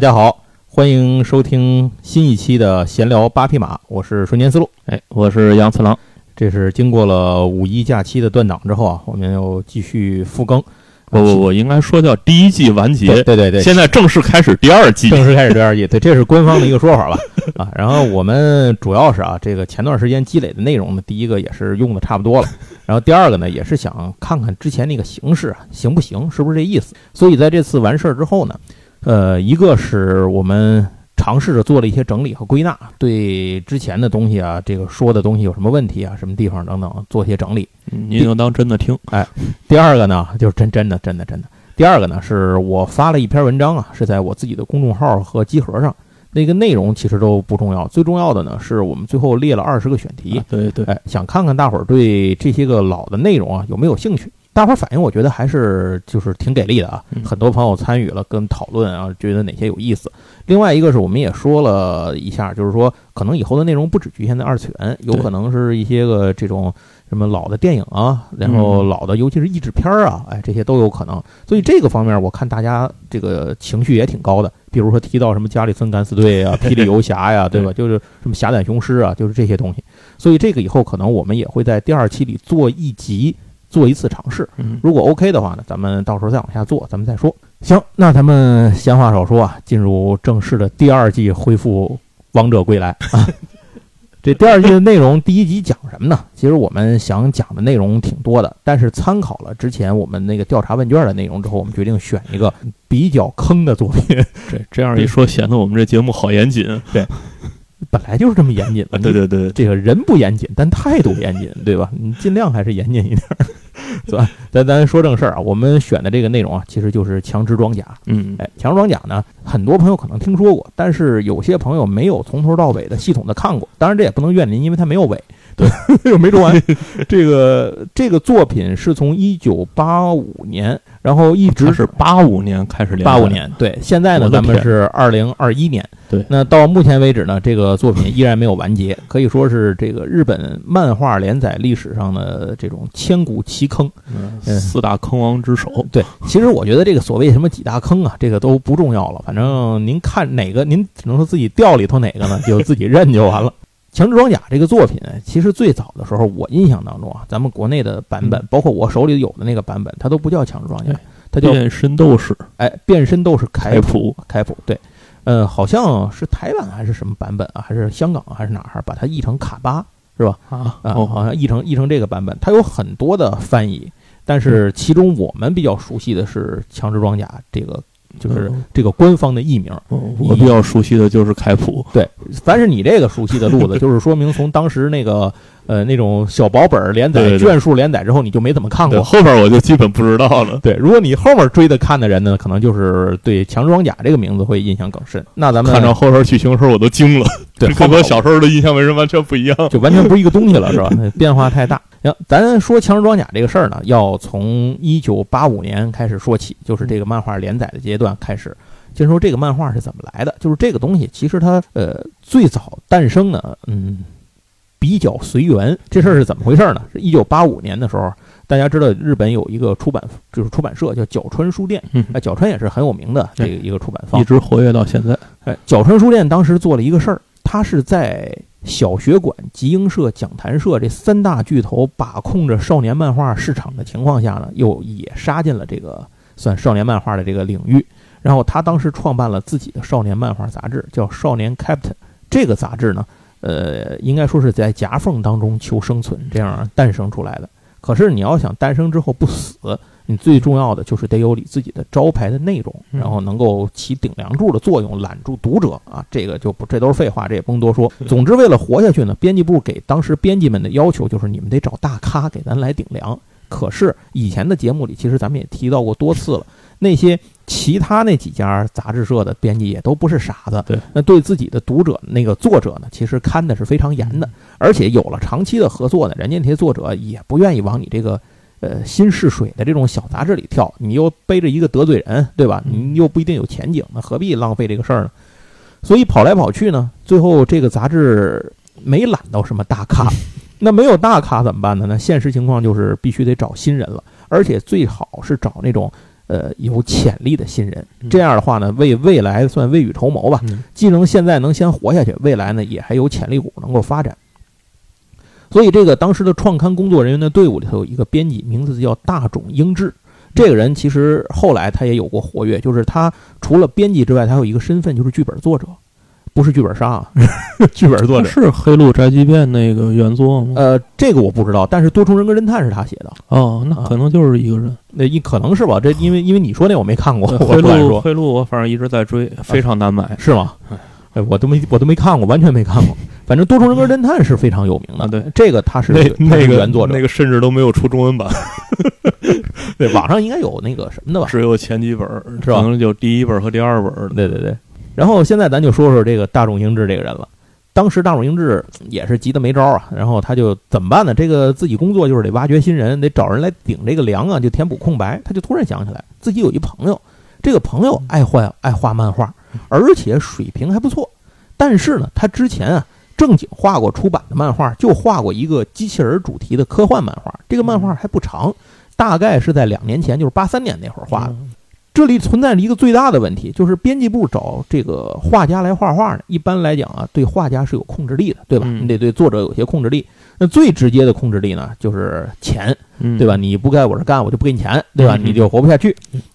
大家好，欢迎收听新一期的闲聊八匹马，我是瞬间思路。哎，我是杨次郎。这是经过了五一假期的断档之后啊，我们又继续复更。不不不，应该说叫第一季完结。对对对，现在正式开始第二季，正式开始第二季。对，这是官方的一个说法吧？啊，然后我们主要是啊，这个前段时间积累的内容呢，第一个也是用的差不多了，然后第二个呢，也是想看看之前那个形式啊，行不行，是不是这意思？所以在这次完事儿之后呢，呃，一个是我们。尝试着做了一些整理和归纳，对之前的东西啊，这个说的东西有什么问题啊，什么地方等等，做些整理。您就当真的听。哎，第二个呢，就是真真的真的真的。第二个呢，是我发了一篇文章啊，是在我自己的公众号和集合上。那个内容其实都不重要，最重要的呢，是我们最后列了二十个选题。对对。哎，想看看大伙儿对这些个老的内容啊有没有兴趣。大伙儿反应，我觉得还是就是挺给力的啊，很多朋友参与了跟讨论啊，觉得哪些有意思。另外一个是我们也说了一下，就是说可能以后的内容不只局限在二次元，有可能是一些个这种什么老的电影啊，然后老的尤其是译制片儿啊，哎，这些都有可能。所以这个方面我看大家这个情绪也挺高的，比如说提到什么加里森敢死队啊、霹雳游侠呀，对吧？就是什么侠胆雄狮啊，就是这些东西。所以这个以后可能我们也会在第二期里做一集。做一次尝试，如果 OK 的话呢，咱们到时候再往下做，咱们再说。行，那咱们闲话少说啊，进入正式的第二季，恢复王者归来 啊。这第二季的内容，第一集讲什么呢？其实我们想讲的内容挺多的，但是参考了之前我们那个调查问卷的内容之后，我们决定选一个比较坑的作品。对，这样一说，显得我们这节目好严谨。对。本来就是这么严谨的，对对对，这个人不严谨，但态度严谨，对吧？你尽量还是严谨一点，是吧？咱咱说正事儿啊，我们选的这个内容啊，其实就是强制装甲。嗯，哎，强制装甲呢，很多朋友可能听说过，但是有些朋友没有从头到尾的系统的看过。当然，这也不能怨您，因为它没有尾。对，又没说完。这个这个作品是从一九八五年，然后一直是八五年开始连八五年，对。现在呢，咱们是二零二一年。对。那到目前为止呢，这个作品依然没有完结，可以说是这个日本漫画连载历史上的这种千古奇坑，四大坑王之首。对。其实我觉得这个所谓什么几大坑啊，这个都不重要了。反正您看哪个，您只能说自己掉里头哪个呢，就自己认就完了。强制装甲这个作品，其实最早的时候，我印象当中啊，咱们国内的版本，包括我手里有的那个版本，它都不叫强制装甲，它叫变身斗士。哎，变身斗士凯普，凯普，对，呃，好像是台湾还是什么版本啊，还是香港还是哪儿，把它译成卡巴，是吧？啊啊，好像译成译成这个版本，它有很多的翻译，但是其中我们比较熟悉的是强制装甲这个。就是这个官方的译名，我比较熟悉的就是凯普。对，凡是你这个熟悉的路子，就是说明从当时那个呃那种小薄本连载卷数连载之后，你就没怎么看过。后边我就基本不知道了。对，如果你后面追的看的人呢，可能就是对强装甲这个名字会印象更深。那咱们看着后边剧情的时候，我都惊了。对，跟我小时候的印象为什么完全不一样？就完全不是一个东西了，是吧？变化太大。行，咱说强制装甲这个事儿呢，要从一九八五年开始说起，就是这个漫画连载的阶段开始。先说这个漫画是怎么来的，就是这个东西其实它呃最早诞生呢，嗯，比较随缘。这事儿是怎么回事呢？是一九八五年的时候，大家知道日本有一个出版就是出版社叫角川书店，哎，角川也是很有名的这个一个出版方，一直活跃到现在。哎，角川书店当时做了一个事儿，他是在。小学馆、集英社、讲谈社这三大巨头把控着少年漫画市场的情况下呢，又也杀进了这个算少年漫画的这个领域。然后他当时创办了自己的少年漫画杂志，叫《少年 Captain》。这个杂志呢，呃，应该说是在夹缝当中求生存，这样诞生出来的。可是你要想诞生之后不死。你最重要的就是得有你自己的招牌的内容，然后能够起顶梁柱的作用，揽住读者啊，这个就不，这都是废话，这也不用多说。总之，为了活下去呢，编辑部给当时编辑们的要求就是你们得找大咖给咱来顶梁。可是以前的节目里，其实咱们也提到过多次了，那些其他那几家杂志社的编辑也都不是傻子，对，那对自己的读者那个作者呢，其实看的是非常严的，而且有了长期的合作呢，人家那些作者也不愿意往你这个。呃，新试水的这种小杂志里跳，你又背着一个得罪人，对吧？你又不一定有前景，那何必浪费这个事儿呢？所以跑来跑去呢，最后这个杂志没揽到什么大咖。那没有大咖怎么办呢？那现实情况就是必须得找新人了，而且最好是找那种呃有潜力的新人。嗯这样的话呢，为未来算未雨绸缪吧。嗯既能现在能先活下去，未来呢也还有潜力股能够发展。所以，这个当时的创刊工作人员的队伍里头有一个编辑，名字叫大冢英志。这个人其实后来他也有过活跃，就是他除了编辑之外，他有一个身份就是剧本作者，不是剧本杀啊，剧本作者。是《黑鹿宅急便》那个原作吗？呃，这个我不知道，但是《多重人格侦探》是他写的，哦，那可能就是一个人。那一可能是吧？这因为因为你说那我没看过，我黑说，黑鹿我反正一直在追，非常难买是吗？哎，我都没我都没看过，完全没看过。反正《多重人格侦探》是非常有名的，啊对这个他是那那个原作者，那个甚至都没有出中文版，对网上应该有那个什么的吧？只有前几本儿，是吧可能就第一本和第二本儿。对对对。然后现在咱就说说这个大众英志这个人了。当时大众英志也是急得没招啊，然后他就怎么办呢？这个自己工作就是得挖掘新人，得找人来顶这个梁啊，就填补空白。他就突然想起来，自己有一朋友，这个朋友爱画爱画漫画，而且水平还不错。但是呢，他之前啊正经画过出版的漫画，就画过一个机器人主题的科幻漫画。这个漫画还不长，大概是在两年前，就是八三年那会儿画的。嗯这里存在着一个最大的问题，就是编辑部找这个画家来画画呢，一般来讲啊，对画家是有控制力的，对吧？嗯你得对作者有些控制力。那最直接的控制力呢，就是钱，嗯，对吧？你不该我这干，我就不给你钱，对吧？嗯你就活不下去。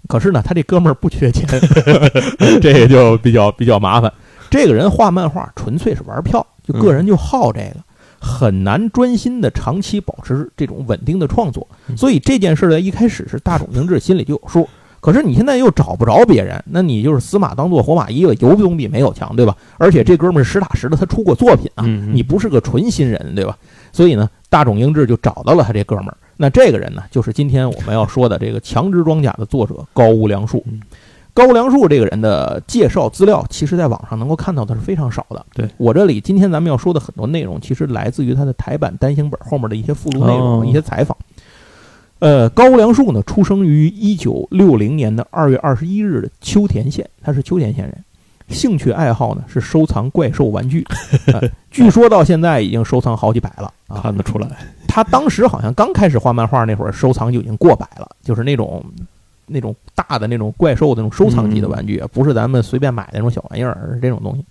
可是呢，他这哥们儿不缺钱，这也就比较比较麻烦。这个人画漫画纯粹是玩票，就个人就好这个，很难专心的长期保持这种稳定的创作。嗯所以这件事呢，一开始是大冢明志心里就有数。可是你现在又找不着别人，那你就是死马当做活马医了，有总比没有强，对吧？而且这哥们儿是实打实的，他出过作品啊，你不是个纯新人，对吧？所以呢，大冢英志就找到了他这哥们儿。那这个人呢，就是今天我们要说的这个《强殖装甲》的作者高屋良树嗯。高梁树这个人的介绍资料，其实在网上能够看到的是非常少的。对我这里今天咱们要说的很多内容，其实来自于他的台版单行本后面的一些附录内容、哦一些采访。呃，高梁树呢，出生于一九六零年的二月二十一日的秋田县，他是秋田县人。兴趣爱好呢是收藏怪兽玩具，呃据说到现在已经收藏好几百了啊。看得出来，他当时好像刚开始画漫画那会儿，收藏就已经过百了，就是那种那种大的那种怪兽的那种收藏级的玩具，不是咱们随便买的那种小玩意儿，而是这种东西。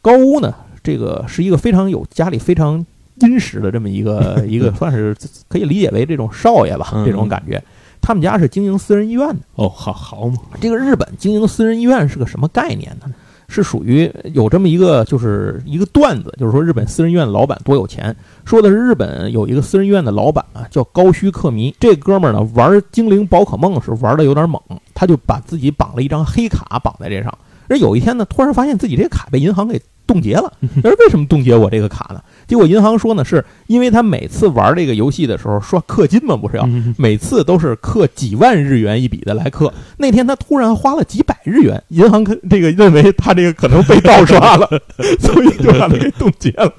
高屋呢，这个是一个非常有家里非常殷实的这么一个 一个，算是可以理解为这种少爷吧，嗯这种感觉。他们家是经营私人医院的。哦，好好嘛，这个日本经营私人医院是个什么概念呢？是属于有这么一个，就是一个段子，就是说日本私人医院的老板多有钱。说的是日本有一个私人医院的老板啊，叫高须克弥。这哥们儿呢，玩精灵宝可梦是玩的有点猛，他就把自己绑了一张黑卡绑在这上。而有一天呢，突然发现自己这个卡被银行给冻结了。而为什么冻结我这个卡呢？结果银行说呢，是因为他每次玩这个游戏的时候刷氪金嘛，不是要嗯每次都是氪几万日元一笔的来氪。那天他突然花了几百日元，银行可这个认为他这个可能被盗刷了，所以就把他给冻结了。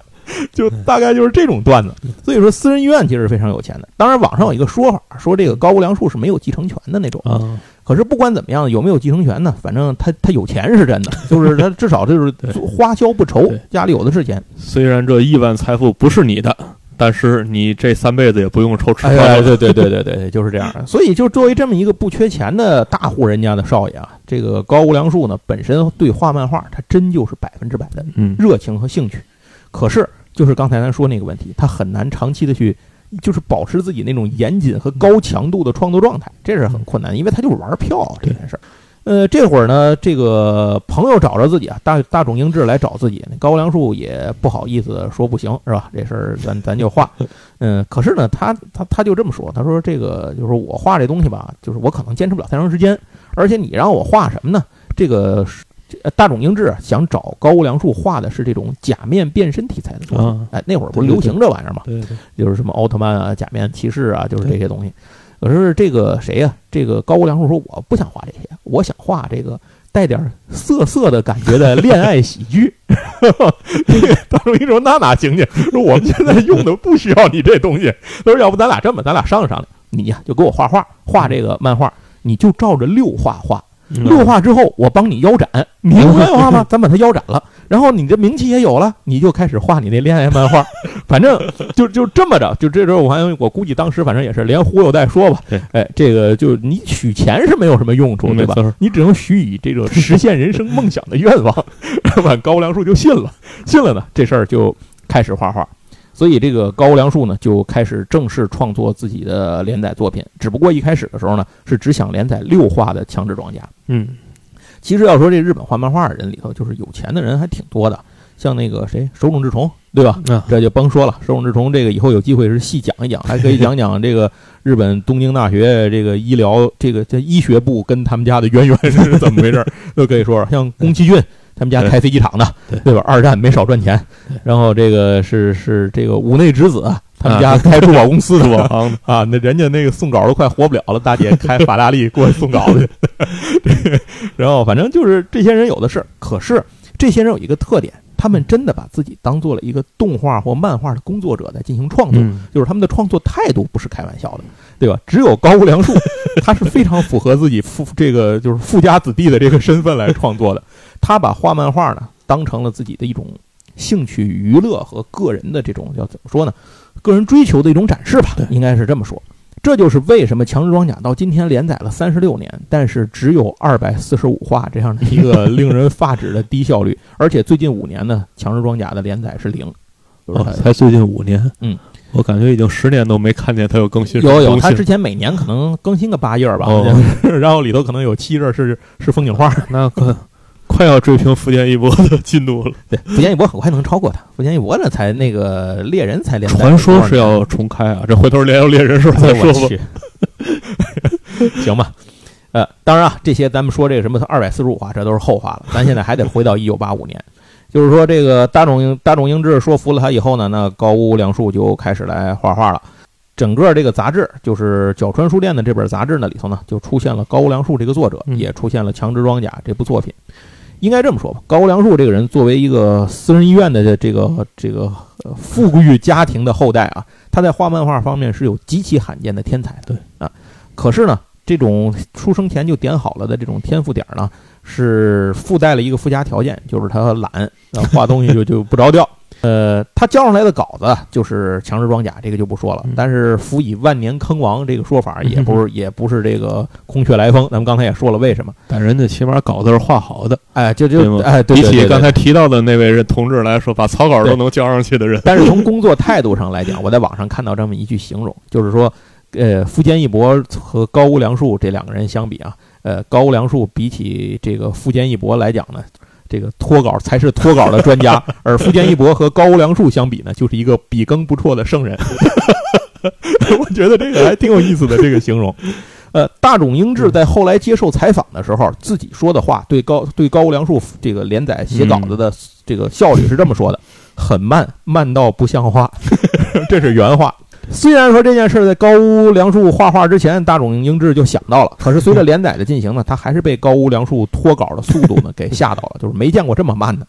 就大概就是这种段子，所以说私人医院其实是非常有钱的。当然，网上有一个说法，说这个高屋良树是没有继承权的那种。啊，可是不管怎么样，有没有继承权呢？反正他他有钱是真的，就是他至少就是花销不愁，家里有的是钱。虽然这亿万财富不是你的，但是你这三辈子也不用愁吃哎呀，饭了。对对对对对对，就是这样的。所以，就作为这么一个不缺钱的大户人家的少爷啊，这个高屋良树呢，本身对画漫画，他真就是百分之百的嗯，热情和兴趣。可是，就是刚才咱说那个问题，他很难长期的去，就是保持自己那种严谨和高强度的创作状态，这是很困难的，因为他就是玩票啊这件事儿。呃，这会儿呢，这个朋友找着自己啊，大大冢英志来找自己，那高屋良树也不好意思说不行，是吧？这事儿咱咱就画。嗯，可是呢，他他他就这么说，他说这个就是我画这东西吧，就是我可能坚持不了太长时间，而且你让我画什么呢？这个呃大冢英志啊想找高屋良树画的是这种假面变身题材的作品。啊哎，那会儿不是流行这玩意儿嘛，对对，就是什么奥特曼啊、假面骑士啊，就是这些东西。可是这个谁呀、这个高屋良树说我不想画这些，我想画这个带点涩涩的感觉的恋爱喜剧。这个大冢英志说那哪行去？说我们现在用的不需要你这东西。他说要不咱俩这么，咱俩商量商量，你呀就给我画画，画这个漫画，你就照着六画画。嗯六画之后，我帮你腰斩，你不愿意画吗？咱把它腰斩了，然后你的名气也有了，你就开始画你那恋爱漫画。反正就就这么着，就这时候我还我估计当时反正也是连忽悠带说吧 对，哎，这个就你取钱是没有什么用处，对吧？你只能许以这个实现人生梦想的愿望，是吧？高粱树就信了，信了呢，这事儿就开始画画。所以这个高梁树呢，就开始正式创作自己的连载作品。只不过一开始的时候呢，是只想连载六话的《强制装甲》。嗯，其实要说这日本画漫画的人里头，就是有钱的人还挺多的，像那个谁手冢治虫，对吧？啊，这就甭说了，手冢治虫这个以后有机会是细讲一讲，还可以讲讲这个日本东京大学这个医疗这个这医学部跟他们家的渊源是怎么回事儿，都可以说说。像宫崎骏他们家开飞机场的，对。对吧？二战没少赚钱。然后这个是是这个五内之子他们家开珠宝公司的。我行啊，那人家那个送稿都快活不了了，大姐开法拉利过去送稿去。然后反正就是这些人有的是，可是这些人有一个特点，他们真的把自己当做了一个动画或漫画的工作者在进行创作，嗯。就是他们的创作态度不是开玩笑的，对吧？只有高屋良树，他是非常符合自己富这个就是富家子弟的这个身份来创作的，他把画漫画呢当成了自己的一种兴趣娱乐和个人的这种叫怎么说呢？个人追求的一种展示吧对，应该是这么说。这就是为什么《强制装甲》到今天连载了三十六年，但是只有二百四十五话这样的一个令人发指的低效率，而且最近五年呢，《强制装甲》的连载是零，哦才最近五年，嗯，我感觉已经十年都没看见它有更新。有有，更新他之前每年可能更新个八页吧，哦然后里头可能有七页是是风景画。那可快要追平福建一波的进度了。对，福建一博很快能超过他，福建一博呢才那个猎人才连载传说是要重开啊，这回头连有猎人时候哎再说吧。行吧。呃，当然啊，这些咱们说这个什么二百四十五话，这都是后话了。咱现在还得回到一九八五年，就是说这个大冢英大冢英志说服了他以后呢，那高屋良树就开始来画画了。整个这个杂志，就是角川书店的这本杂志呢里头呢，就出现了高屋良树这个作者，嗯也出现了《强制装甲》这部作品。应该这么说吧，高屋良树这个人作为一个私人医院的这个这个呃富裕家庭的后代啊，他在画漫画方面是有极其罕见的天才的。对啊，可是呢，这种出生前就点好了的这种天赋点呢，是附带了一个附加条件，就是他懒，啊画东西就就不着调。呃，他交上来的稿子就是强制装甲，这个就不说了。嗯。但是辅以万年坑王这个说法也 不是也不是这个空穴来风。咱们刚才也说了为什么，但人家起码稿子是画好的，哎，就就哎，对比起刚才提到的那位人同志来说，把草稿都能交上去的人，但是从工作态度上来讲，我在网上看到这么一句形容，就是说，呃，富坚义博和高屋良树这两个人相比啊，呃，高屋良树比起这个富坚义博来讲呢，这个脱稿才是脱稿的专家，而富坚义博和高屋良树相比呢，就是一个笔耕不辍的圣人。我觉得这个还挺有意思的这个形容。呃，大冢英治在后来接受采访的时候，自己说的话对高对高屋良树这个连载写稿子的这个效率是这么说的：很慢，慢到不像话。这是原话。虽然说这件事在高屋良树画画之前，大冢英志就想到了，可是随着连载的进行呢，他还是被高屋良树脱稿的速度呢给吓到了，就是没见过这么慢的，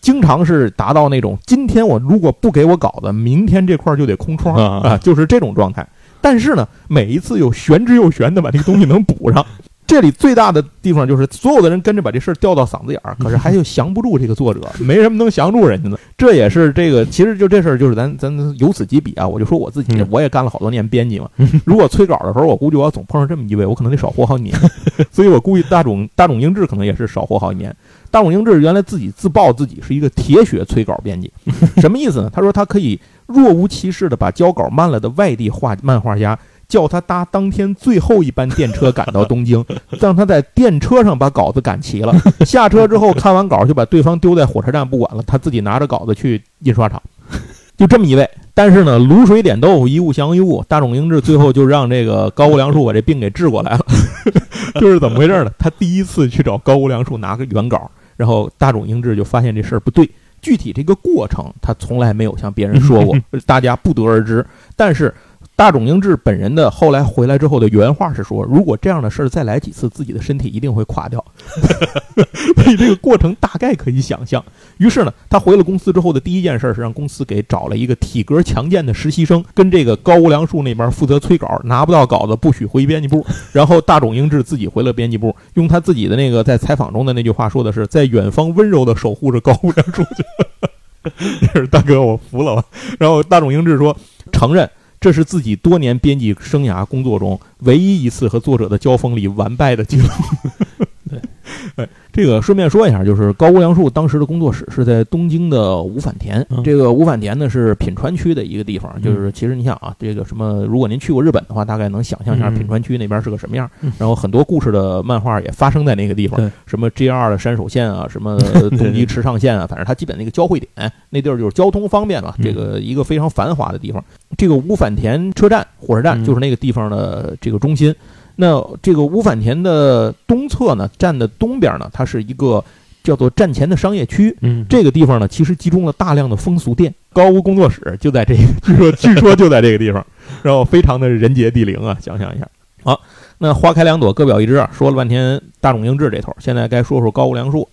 经常是达到那种今天我如果不给我稿子，明天这块就得空窗啊啊，就是这种状态。但是呢，每一次又玄之又玄的把这个东西能补上。这里最大的地方就是所有的人跟着把这事儿吊到嗓子眼儿，可是还又降不住这个作者，没什么能降住人家的。这也是这个，其实就这事儿，就是咱咱由此及彼啊。我就说我自己嗯，我也干了好多年编辑嘛。如果催稿的时候，我估计我要总碰上这么一位，我可能得少活好几年。所以我估计大冢大冢英治可能也是少活好几年。大冢英治原来自己自曝自己是一个铁血催稿编辑，什么意思呢？他说他可以若无其事的把交稿慢了的外地画漫画家叫他搭当天最后一班电车赶到东京，让他在电车上把稿子赶齐了。下车之后看完稿就把对方丢在火车站不管了，他自己拿着稿子去印刷厂，就这么一位。但是呢，卤水点豆腐，一物降一物。大冢英治最后就让这个高屋良树把这病给治过来了，就是怎么回事呢？他第一次去找高屋良树拿个原稿，然后大冢英治就发现这事儿不对。具体这个过程，他从来没有向别人说过，大家不得而知。但是大冢英治本人的后来回来之后的原话是说，如果这样的事儿再来几次，自己的身体一定会垮掉。所以这个过程大概可以想象。于是呢，他回了公司之后的第一件事是让公司给找了一个体格强健的实习生，跟这个高屋良树那边负责催稿，拿不到稿子不许回编辑部。然后大冢英治自己回了编辑部，用他自己的那个在采访中的那句话说的是，在远方温柔地守护着高屋良树。这是大哥，我服了。然后大冢英志说，承认这是自己多年编辑生涯工作中唯一一次和作者的交锋里完败的经历。这个顺便说一下，就是高屋良树当时的工作室是在东京的五反田。嗯这个五反田呢是品川区的一个地方，嗯就是其实你想啊，这个什么，如果您去过日本的话，大概能想象一下嗯品川区那边是个什么样。嗯然后很多故事的漫画也发生在那个地方对，什么 JR 的山手线啊，什么东极池上线啊，反正它基本那个交汇点 那地儿就是交通方便嘛，嗯这个一个非常繁华的地方。这个五反田车站火车站嗯就是那个地方的这个中心。那这个五反田的东侧呢，站的东边呢，它是一个叫做站前的商业区。嗯，这个地方呢，其实集中了大量的风俗店，高屋工作室就在这个，据说据说就在这个地方，然后非常的人杰地灵啊，想象一下。好，那花开两朵，各表一枝啊，说了半天大冢英志这头，现在该说说高屋良树。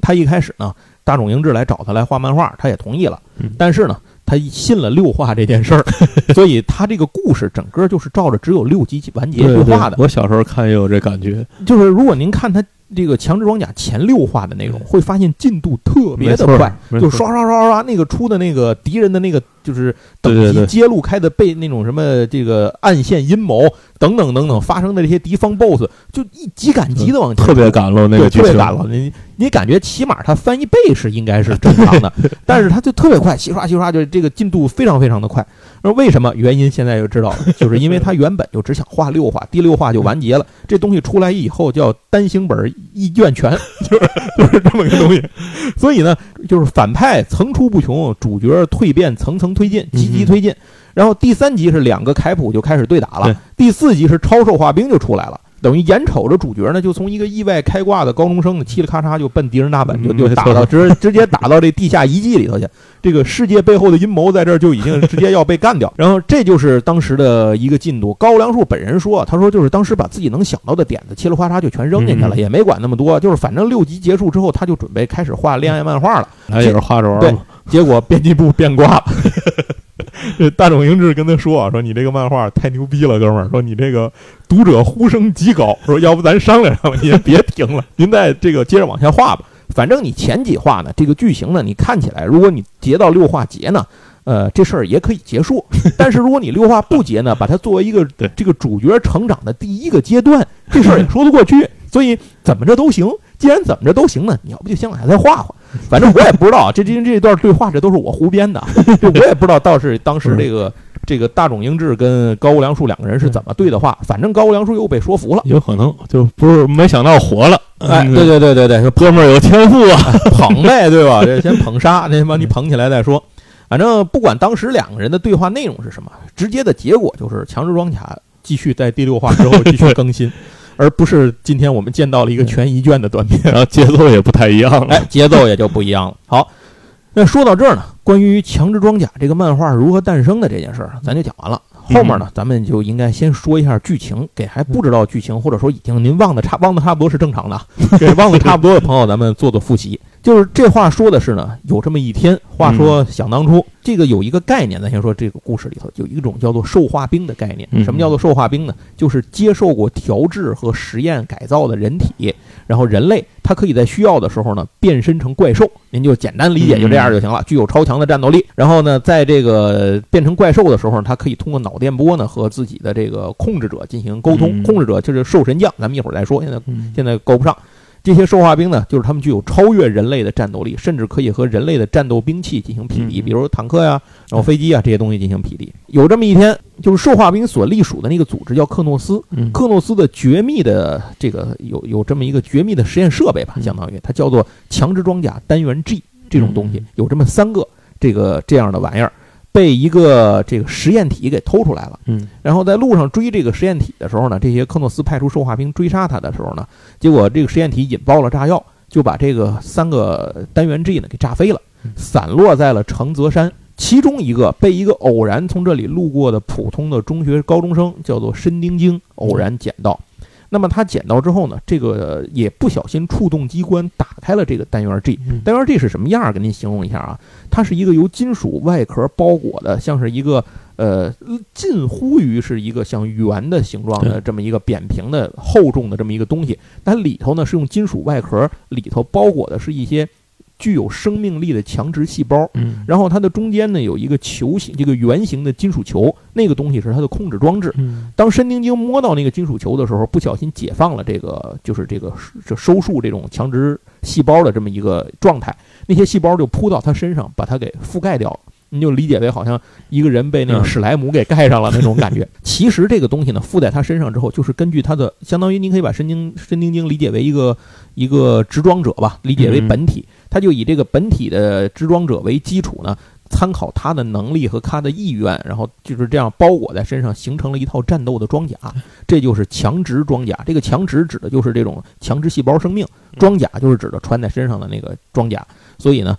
他一开始呢，大冢英志来找他来画漫画，他也同意了嗯，但是呢，他信了六话这件事儿，所以他这个故事整个就是照着只有六集完结对对就画的。我小时候看也有这感觉，就是如果您看他这个《强制装甲》前六话的内容，会发现进度特别的快，就刷刷刷刷刷，那个出的那个敌人的那个就是等级揭露开的被那种什么这个暗线阴谋等等等等发生的这些敌方 BOSS，就一急赶集的往前特别赶了那，个剧情，特别赶了。你你感觉起码它翻一倍是应该是正常的，但是它就特别快，齐刷齐刷，就这个进度非常非常的快。那为什么？原因现在就知道了，就是因为他原本就只想画六画，第六画就完结了。这东西出来以后叫单行本一卷全，就是就是这么个东西。所以呢，就是反派层出不穷，主角蜕变层层推进，积极推进。然后第三集是两个凯普就开始对打了，第四集是超兽化兵就出来了。等于眼瞅着主角呢，就从一个意外开挂的高中生，嘁哩咔嚓就奔敌人大本，就就打到直 直接打到这地下遗迹里头去。这个世界背后的阴谋在这儿就已经直接要被干掉。然后这就是当时的一个进度。高良树本人说，他说就是当时把自己能想到的点子嘁哩咔嚓就全扔进去了，嗯也没管那么多，就是反正六集结束之后，他就准备开始画恋爱漫画了。他也是画着玩对儿嘛，结果编辑部变卦了。这 大冢英志跟他说啊，说你这个漫画太牛逼了，哥们儿，说你这个读者呼声极高，说要不咱商量商量，你也别停了，您再这个接着往下画吧。反正你前几话呢，这个剧情呢，你看起来，如果你截到六话结呢，呃，这事儿也可以结束。但是如果你六话不结呢，把它作为一个这个主角成长的第一个阶段，这事儿也说得过去。所以怎么着都行。既然怎么着都行呢，你要不就先往下再画画。反正我也不知道啊，这这这段对话这都是我胡编的就，我也不知道倒是当时这个这个大冢英志跟高屋良树两个人是怎么对的话。反正高屋良树又被说服了。有可能就不是没想到活了，哎，嗯对对对对对，哥们儿有天赋啊，捧呗，对吧？这先捧杀，那把你捧起来再说。反正不管当时两个人的对话内容是什么，直接的结果就是强制装甲继续在第六话之后 继续更新，而不是今天我们见到了一个全一卷的短片。然后节奏也不太一样了。哎，节奏也就不一样了。好，那说到这儿呢，关于《强制装甲》这个漫画如何诞生的这件事儿，咱就讲完了。后面呢，咱们就应该先说一下剧情，给还不知道剧情或者说已经您忘的差忘的差不多是正常的，给 忘的差不多的朋友，咱们做做复习。就是这话说的是呢，有这么一天，话说想当初，这个有一个概念，咱先说这个故事里头有一种叫做兽化兵的概念。嗯什么叫做兽化兵呢？就是接受过调制和实验改造的人体，然后人类它可以在需要的时候呢变身成怪兽，您就简单理解就这样就行了。具有超强的战斗力，然后呢，在这个变成怪兽的时候，它可以通过脑电波呢和自己的这个控制者进行沟通。嗯控制者就是兽神将，咱们一会儿再说，现在嗯现在够不上。这些兽化兵呢，就是他们具有超越人类的战斗力，甚至可以和人类的战斗兵器进行匹敌，嗯。比如坦克呀、然后飞机啊这些东西进行匹敌。有这么一天，就是兽化兵所隶属的那个组织叫克诺斯，嗯。克诺斯的绝密的这个有有这么一个绝密的实验设备吧，嗯。相当于它叫做强制装甲单元 G 这种东西嗯，有这么三个这个这样的玩意儿，被一个这个实验体给偷出来了。嗯然后在路上追这个实验体的时候呢，这些科诺斯派出兽化兵追杀他的时候呢，结果这个实验体引爆了炸药，就把这个三个单元 G 呢给炸飞了嗯，散落在了承泽山。其中一个被一个偶然从这里路过的普通的中学高中生，叫做申丁京，偶然捡到。那么他捡到之后呢，这个也不小心触动机关，打开了这个单元 G。嗯单元 G 是什么样儿？给您形容一下啊，它是一个由金属外壳包裹的，像是一个呃近乎于是一个像圆的形状的这么一个扁平的厚重的这么一个东西，但里头呢是用金属外壳，里头包裹的是一些具有生命力的强直细胞。嗯，然后它的中间呢有一个球形，这个圆形的金属球，那个东西是它的控制装置。嗯当申丁晶摸到那个金属球的时候，不小心解放了这个，就是这个这收束这种强直细胞的这么一个状态，那些细胞就扑到它身上，把它给覆盖掉了。你就理解为好像一个人被那个嗯史莱姆给盖上了那种感觉。其实这个东西呢，附在他身上之后，就是根据他的，相当于您可以把申丁申丁晶理解为一个一个执装者吧，理解为本体，他就以这个本体的执装者为基础呢，参考他的能力和他的意愿，然后就是这样包裹在身上，形成了一套战斗的装甲，这就是强直装甲。这个强直指的就是这种强直细胞生命，装甲就是指的穿在身上的那个装甲。所以呢，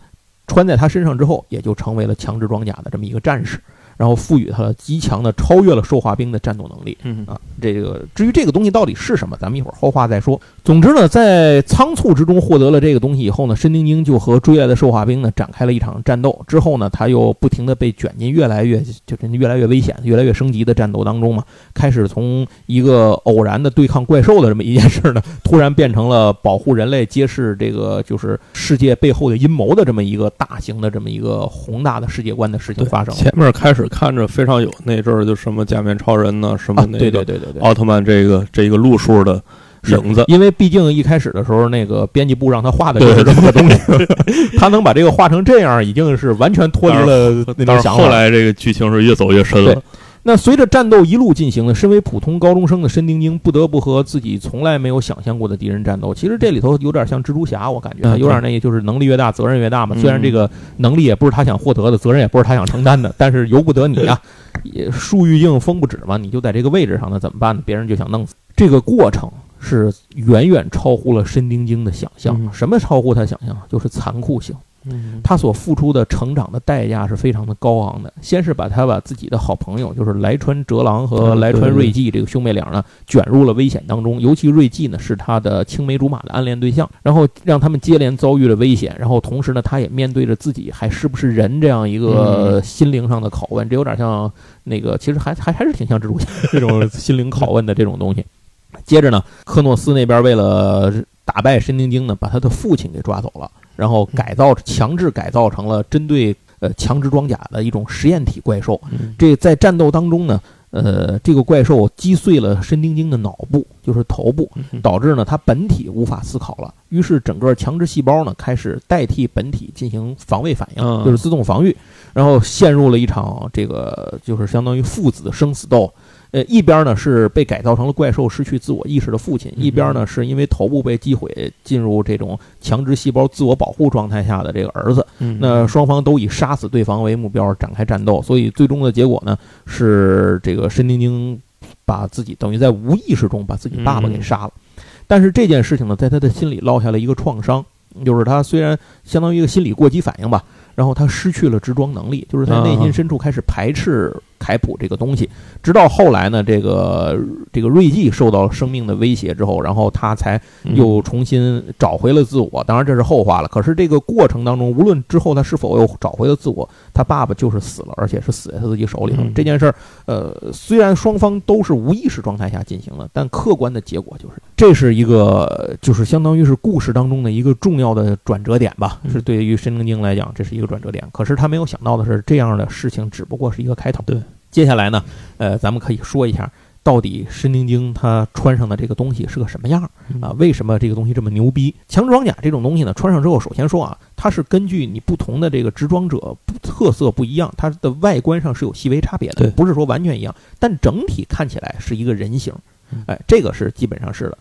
穿在他身上之后，也就成为了强制装甲的这么一个战士，然后赋予他了极强的、超越了兽化兵的战斗能力。嗯啊，这个至于这个东西到底是什么，咱们一会儿后话再说。总之呢，在仓促之中获得了这个东西以后呢，申丁丁就和追来的兽化兵呢展开了一场战斗。之后呢，他又不停的被卷进越来越就是越来越危险、越来越升级的战斗当中嘛。开始从一个偶然的对抗怪兽的这么一件事呢，突然变成了保护人类、揭示这个就是世界背后的阴谋的这么一个大型的这么一个宏大的世界观的事情发生。前面开始看着非常有那阵儿就什么假面超人呢，什么那个对对对对，奥特曼这个这个路数的影子，因为毕竟一开始的时候，那个编辑部让他画的就是这么个东西，他能把这个画成这样，已经是完全脱离了那种想法。后来这个剧情是越走越深了。那随着战斗一路进行呢，身为普通高中生的申丁晶不得不和自己从来没有想象过的敌人战斗。其实这里头有点像蜘蛛侠，我感觉嗯有点那，就是能力越大，责任越大嘛。嗯虽然这个能力也不是他想获得的，责任也不是他想承担的，但是由不得你啊，也树欲静风不止嘛。你就在这个位置上，那怎么办呢？别人就想弄死。这个过程是远远超乎了申丁晶的想象。嗯什么超乎他想象？就是残酷性。嗯。他所付出的成长的代价是非常的高昂的。先是把他把自己的好朋友，就是来川哲郎和嗯。来川瑞纪这个兄妹俩呢，卷入了危险当中。尤其瑞纪呢是他的青梅竹马的暗恋对。象，然后让他们接连遭遇了危险。然后同时呢，他也面对。着自己还是不是人这样一个心灵上的拷问。这有点像那个，其实还还还是挺像蜘蛛侠这种心灵拷问的这种东西。接着呢，科诺斯那边为了打败申丁晶呢，把他的父亲给抓走了。然后改造强制改造成了针对呃强直装甲的一种实验体怪兽。嗯这在战斗当中呢，呃，这个怪兽击碎了申丁晶的脑部，就是头部，嗯导致呢它本体无法思考了。于是整个强制细胞呢开始代替本体进行防卫反应，嗯就是自动防御，然后陷入了一场这个就是相当于父子生死斗。呃，一边呢是被改造成了怪兽、失去自我意识的父亲，嗯一边呢是因为头部被击毁，进入这种强直细胞自我保护状态下的这个儿子。嗯那双方都以杀死对方为目标展开战斗，所以最终的结果呢是这个申丁晶把自己等于在无意识中把自己爸爸给杀了。但是这件事情呢，在他的心里落下了一个创伤，就是他虽然相当于一个心理过激反应吧，然后他失去了直装能力，就是在内心深处开始排斥凯普这个东西。直到后来呢，这个这个瑞纪受到生命的威胁之后，然后他才嗯又重新找回了自我。当然这是后话了。可是这个过程当中，无论之后他是否又找回了自我，他爸爸就是死了，而且是死在他自己手里这件事儿，呃，虽然双方都是无意识状态下进行的，但客观的结果就是，这是一个就是相当于是故事当中的一个重要的转折点吧。嗯是对于申丁晶来讲，这是一个转折点。可是他没有想到的是，这样的事情只不过是一个开头。对，接下来呢，呃，咱们可以说一下。到底申丁晶他穿上的这个东西是个什么样啊？为什么这个东西这么牛逼？强装甲这种东西呢，穿上之后，首先说啊，它是根据你不同的这个执装者特色不一样，它的外观上是有细微差别的，不是说完全一样，但整体看起来是一个人形嗯。哎，这个是基本上是的。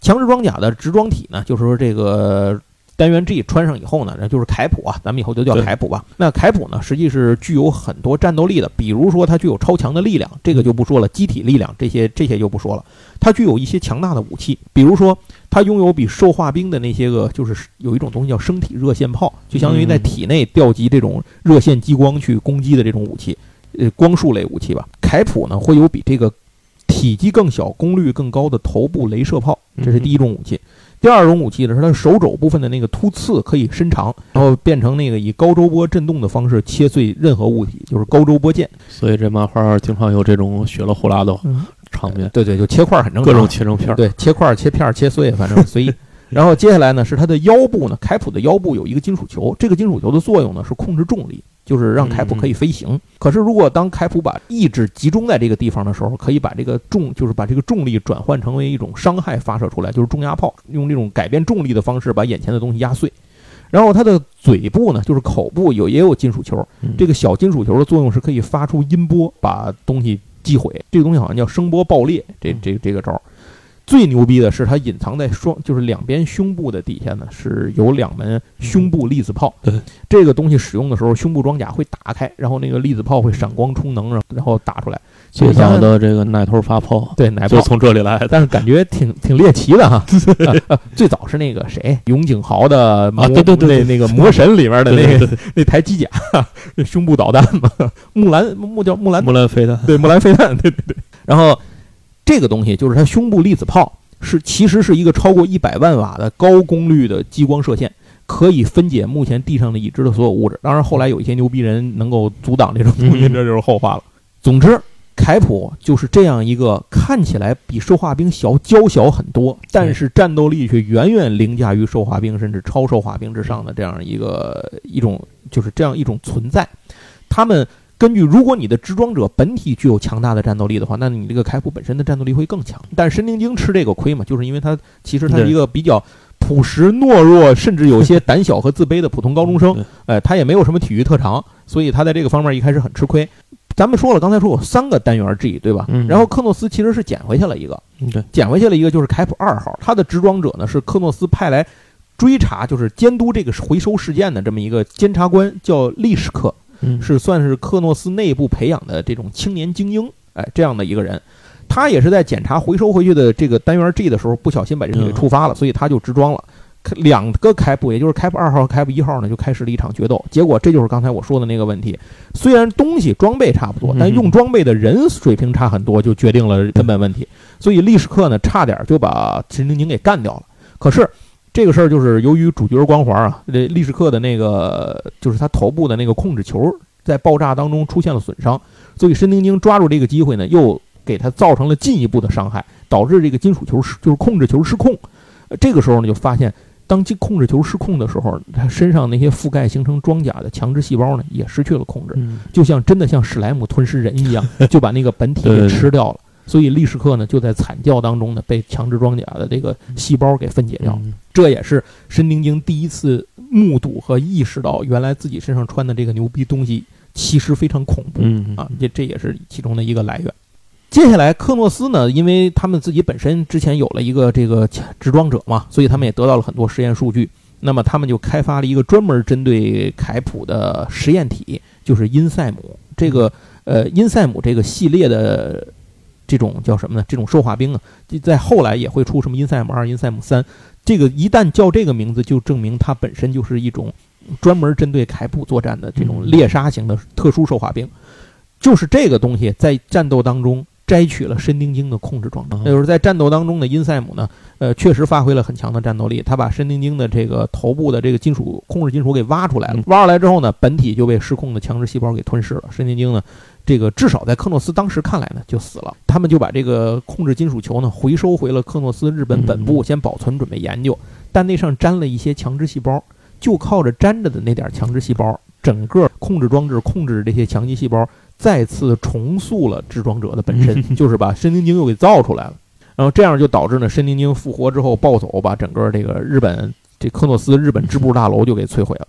强制装甲的执装体呢，就是说这个单元 G 穿上以后呢，那就是凯普啊，咱们以后就叫凯普吧。那凯普呢，实际是具有很多战斗力的，比如说它具有超强的力量，这个就不说了，机体力量这些这些就不说了。它具有一些强大的武器，比如说它拥有比兽化兵的那些个，就是有一种东西叫生体热线炮，就相当于在嗯体内调集这种热线激光去攻击的这种武器，呃，光束类武器吧。凯普呢会有比这个体积更小、功率更高的头部镭射炮，这是第一种武器。第二种武器呢是它手肘部分的那个突刺可以伸长，然后变成那个以高周波震动的方式切碎任何物体，就是高周波剑。所以这漫画经常有这种血了呼啦的场面，对对，就切块儿很正常。各种切成片儿。对，切块儿、切片儿、切碎，反正 随意。然后接下来呢是它的腰部呢，凯普的腰部有一个金属球，这个金属球的作用呢是控制重力，就是让凯普可以飞行。可是如果当凯普把意志集中在这个地方的时候，可以把这个重，就是把这个重力转换成为一种伤害发射出来，就是重压炮，用这种改变重力的方式把眼前的东西压碎。然后它的嘴部呢，就是口部有也有金属球，这个小金属球的作用是可以发出音波，把东西击毁。这个东西好像叫声波爆裂，这这这个招儿。最牛逼的是，它隐藏在双，就是两边胸部的底下呢，是有两门胸部粒子炮。对，这个东西使用的时候，胸部装甲会打开，然后那个粒子炮会闪光充能，然然后打出来。最早的这个奶头发炮，对奶炮就从这里来的，但是感觉挺挺猎奇的哈。最早是那个谁，永井豪的啊，对对对，那那个魔神里面的那个那台机甲，胸部导弹嘛，木兰木叫木兰木兰飞弹，对木兰飞弹，对对对，然后。这个东西就是它胸部粒子炮，是其实是一个超过一百万瓦的高功率的激光射线，可以分解目前地上的已知的所有物质。当然，后来有一些牛逼人能够阻挡这种东西，这就是后话了。总之，凯普就是这样一个看起来比兽化兵小娇小很多，但是战斗力却远远凌驾于兽化兵甚至超兽化兵之上的这样一个一种，就是这样一种存在。他们。根据，如果你的执装者本体具有强大的战斗力的话，那你这个凯普本身的战斗力会更强。但是神灵精吃这个亏嘛，就是因为他其实他是一个比较朴实、懦弱，甚至有些胆小和自卑的普通高中生。哎，他也没有什么体育特长，所以他在这个方面一开始很吃亏。咱们说了，刚才说有三个单元 G，对吧？然后克诺斯其实是捡回去了一个，对，捡回去了一个就是凯普二号。他的执装者呢是克诺斯派来追查，就是监督这个回收事件的这么一个监察官，叫利什克。是算是克诺斯内部培养的这种青年精英，哎，这样的一个人，他也是在检查回收回去的这个单元 G 的时候，不小心把这个给触发了，所以他就直装了。两个开普，也就是开普二号和开普一号呢，就开始了一场决斗。结果这就是刚才我说的那个问题，虽然东西装备差不多，但用装备的人水平差很多，就决定了根本问题。所以历史课呢，差点就把神灵精给干掉了。可是。这个事儿就是由于主角光环啊，这利什克的那个就是他头部的那个控制球在爆炸当中出现了损伤，所以申丁精抓住这个机会呢，又给他造成了进一步的伤害，导致这个金属球失就是控制球失控。这个时候呢，就发现当金控制球失控的时候，他身上那些覆盖形成装甲的强制细胞呢，也失去了控制，就像真的像史莱姆吞噬人一样，就把那个本体给吃掉了。所以利什克呢，就在惨叫当中呢，被强制装甲的这个细胞给分解掉。这也是神丁精第一次目睹和意识到，原来自己身上穿的这个牛逼东西其实非常恐怖啊！这这也是其中的一个来源。接下来，克诺斯呢，因为他们自己本身之前有了一个这个制装者嘛，所以他们也得到了很多实验数据。那么他们就开发了一个专门针对凯普的实验体，就是因塞姆。这个呃，因塞姆这个系列的。这种叫什么呢？这种兽化兵啊，在后来也会出什么因塞姆二、因塞姆三。这个一旦叫这个名字，就证明它本身就是一种专门针对凯普作战的这种猎杀型的特殊兽化兵。就是这个东西在战斗当中摘取了申丁精的控制装置。那就是在战斗当中的因塞姆呢，呃，确实发挥了很强的战斗力。他把申丁精的这个头部的这个金属控制金属给挖出来了，挖出来之后呢，本体就被失控的强制细胞给吞噬了。申丁精呢？这个至少在克诺斯当时看来呢，就死了。他们就把这个控制金属球呢回收回了克诺斯日本本部，先保存准备研究。但那上粘了一些强制细胞，就靠着粘着的那点强制细胞，整个控制装置控制这些强基细胞，再次重塑了制装者的本身，就是把申丁精又给造出来了。然后这样就导致呢，申丁精复活之后暴走，把整个这个日本这克诺斯日本支部大楼就给摧毁了。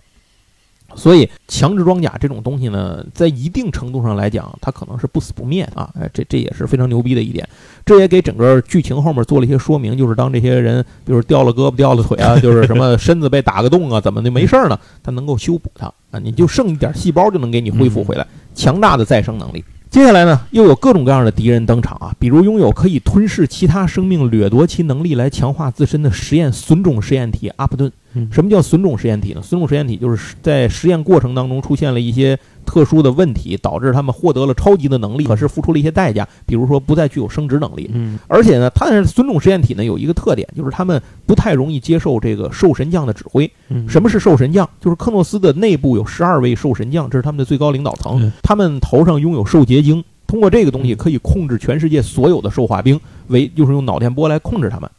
所以强制装甲这种东西呢，在一定程度上来讲，它可能是不死不灭啊！哎，这这也是非常牛逼的一点。这也给整个剧情后面做了一些说明，就是当这些人，比如掉了胳膊、掉了腿啊，就是什么身子被打个洞啊，怎么的没事儿呢？它能够修补它啊，你就剩一点细胞就能给你恢复回来，强大的再生能力。接下来呢，又有各种各样的敌人登场啊，比如拥有可以吞噬其他生命、掠夺其能力来强化自身的实验损种实验体阿普顿。什么叫损种实验体呢？损种实验体就是在实验过程当中出现了一些特殊的问题，导致他们获得了超级的能力，可是付出了一些代价，比如说不再具有生殖能力。嗯，而且呢，它的损种实验体呢有一个特点，就是他们不太容易接受这个兽神将的指挥。什么是兽神将？就是克诺斯的内部有十二位兽神将，这是他们的最高领导层，他们头上拥有兽结晶，通过这个东西可以控制全世界所有的兽化兵，为就是用脑电波来控制他们。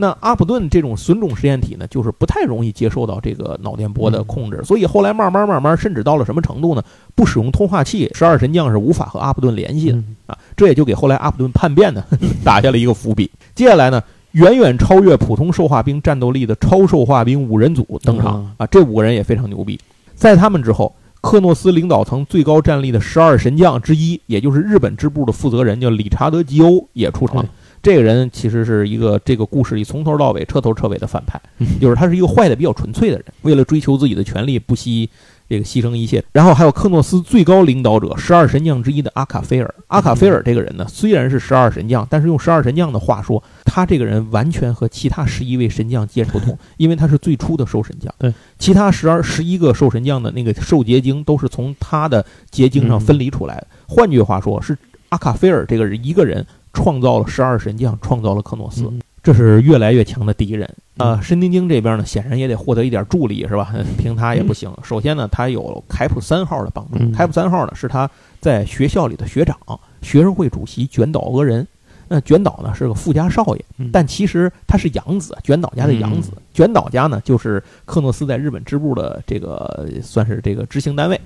那阿普顿这种损种实验体呢，就是不太容易接受到这个脑电波的控制，所以后来慢慢慢慢，甚至到了什么程度呢？不使用通话器，十二神将是无法和阿普顿联系的啊！这也就给后来阿普顿叛变呢 打下了一个伏笔。接下来呢，远远超越普通兽化兵战斗力的超兽化兵五人组登场啊！这五个人也非常牛逼。在他们之后，克诺斯领导层最高战力的十二神将之一，也就是日本支部的负责人，叫理查德吉欧也出场。这个人其实是一个这个故事里从头到尾彻头彻尾的反派，就是他是一个坏的比较纯粹的人，为了追求自己的权利不惜这个牺牲一切。然后还有克诺斯最高领导者十二神将之一的阿卡菲尔。阿卡菲尔这个人呢，虽然是十二神将，但是用十二神将的话说，他这个人完全和其他十一位神将截然不同，因为他是最初的兽神将。对，其他十二十一个兽神将的那个兽结晶都是从他的结晶上分离出来的。换句话说，是阿卡菲尔这个人一个人。创造了十二神将，创造了克诺斯，这是越来越强的敌人啊！申丁京这边呢，显然也得获得一点助力，是吧？凭他也不行。首先呢，他有凯普三号的帮助。凯普三号呢，是他在学校里的学长，学生会主席卷岛俄人。那卷岛呢，是个富家少爷，但其实他是养子，卷岛家的养子。卷岛家呢，就是克诺斯在日本支部的这个算是这个执行单位，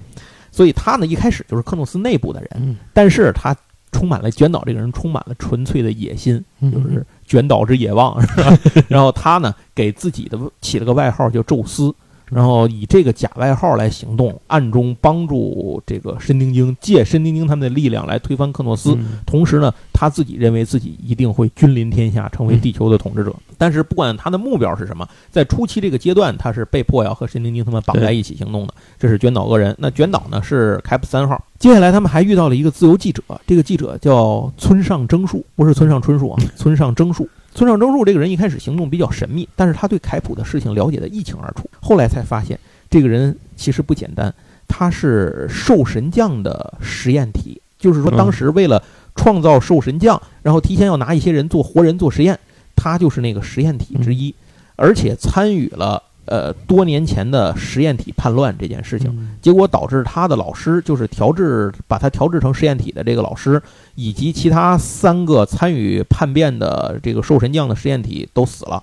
所以他呢一开始就是克诺斯内部的人，但是他。充满了卷岛这个人充满了纯粹的野心，就是卷岛之野望，是吧？然后他呢给自己的起了个外号叫宙斯。然后以这个假外号来行动，暗中帮助这个申丁京，借申丁京他们的力量来推翻克诺斯。同时呢，他自己认为自己一定会君临天下，成为地球的统治者。但是不管他的目标是什么，在初期这个阶段，他是被迫要和申丁京他们绑在一起行动的。这是卷岛恶人。那卷岛呢是开普三号。接下来他们还遇到了一个自由记者，这个记者叫村上征树，不是村上春树啊，村上征树。村上征树这个人一开始行动比较神秘，但是他对凯普的事情了解的一清二楚。后来才发现，这个人其实不简单，他是兽神将的实验体。就是说，当时为了创造兽神将，然后提前要拿一些人做活人做实验，他就是那个实验体之一，而且参与了。呃，多年前的实验体叛乱这件事情，结果导致他的老师，就是调制把他调制成实验体的这个老师，以及其他三个参与叛变的这个兽神将的实验体都死了。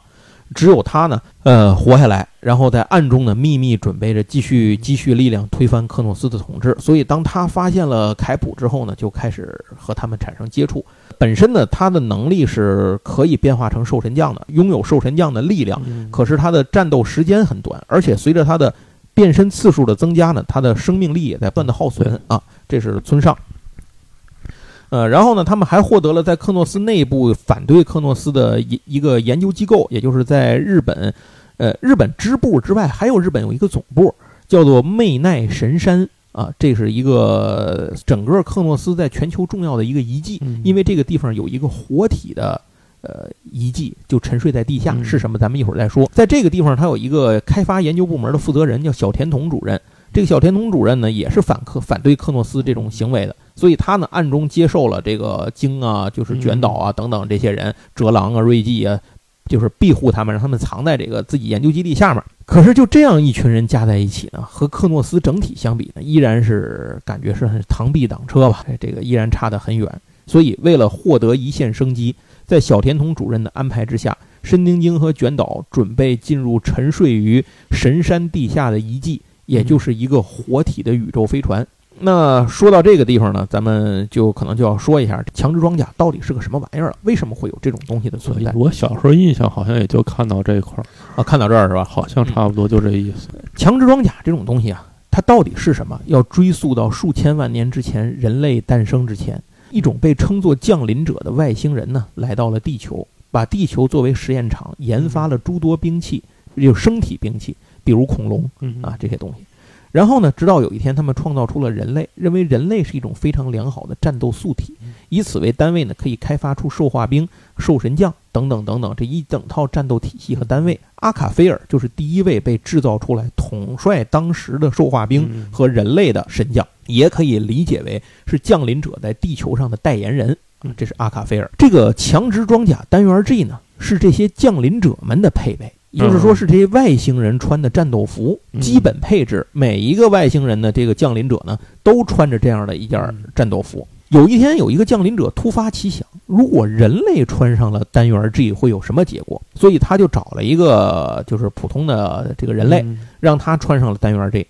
只有他呢，呃，活下来，然后在暗中呢秘密准备着继续积蓄力量推翻克诺斯的统治。所以当他发现了凯普之后呢，就开始和他们产生接触。本身呢，他的能力是可以变化成兽神将的，拥有兽神将的力量。可是他的战斗时间很短，而且随着他的变身次数的增加呢，他的生命力也在不断的耗损啊。这是村上。呃，然后呢，他们还获得了在克诺斯内部反对克诺斯的一一个研究机构，也就是在日本，呃，日本支部之外还有日本有一个总部，叫做魅奈神山啊，这是一个整个克诺斯在全球重要的一个遗迹，因为这个地方有一个活体的呃遗迹，就沉睡在地下，是什么？咱们一会儿再说。在这个地方，它有一个开发研究部门的负责人，叫小田童主任。这个小田童主任呢，也是反克反对克诺斯这种行为的。所以他呢暗中接受了这个京啊，就是卷岛啊等等这些人，哲郎啊、瑞纪啊，就是庇护他们，让他们藏在这个自己研究基地下面。可是就这样一群人加在一起呢，和克诺斯整体相比呢，依然是感觉是很螳臂挡车吧，这个依然差得很远。所以为了获得一线生机，在小田童主任的安排之下，申丁京和卷岛准备进入沉睡于神山地下的遗迹，也就是一个活体的宇宙飞船。那说到这个地方呢，咱们就可能就要说一下强制装甲到底是个什么玩意儿了？为什么会有这种东西的存在？我小时候印象好像也就看到这一块儿啊，看到这儿是吧？好像差不多就这意思。强制装甲这种东西啊，它到底是什么？要追溯到数千万年之前，人类诞生之前，一种被称作降临者的外星人呢，来到了地球，把地球作为实验场，研发了诸多兵器，有生体兵器，比如恐龙啊这些东西。然后呢？直到有一天，他们创造出了人类，认为人类是一种非常良好的战斗素体，以此为单位呢，可以开发出兽化兵、兽神将等等等等这一整套战斗体系和单位。阿卡菲尔就是第一位被制造出来统帅当时的兽化兵和人类的神将，也可以理解为是降临者在地球上的代言人。这是阿卡菲尔。这个强直装甲单元 G 呢，是这些降临者们的配备。也就是说，是这些外星人穿的战斗服，基本配置。每一个外星人的这个降临者呢，都穿着这样的一件战斗服。有一天，有一个降临者突发奇想，如果人类穿上了单元 G 会有什么结果？所以他就找了一个就是普通的这个人类，让他穿上了单元 G。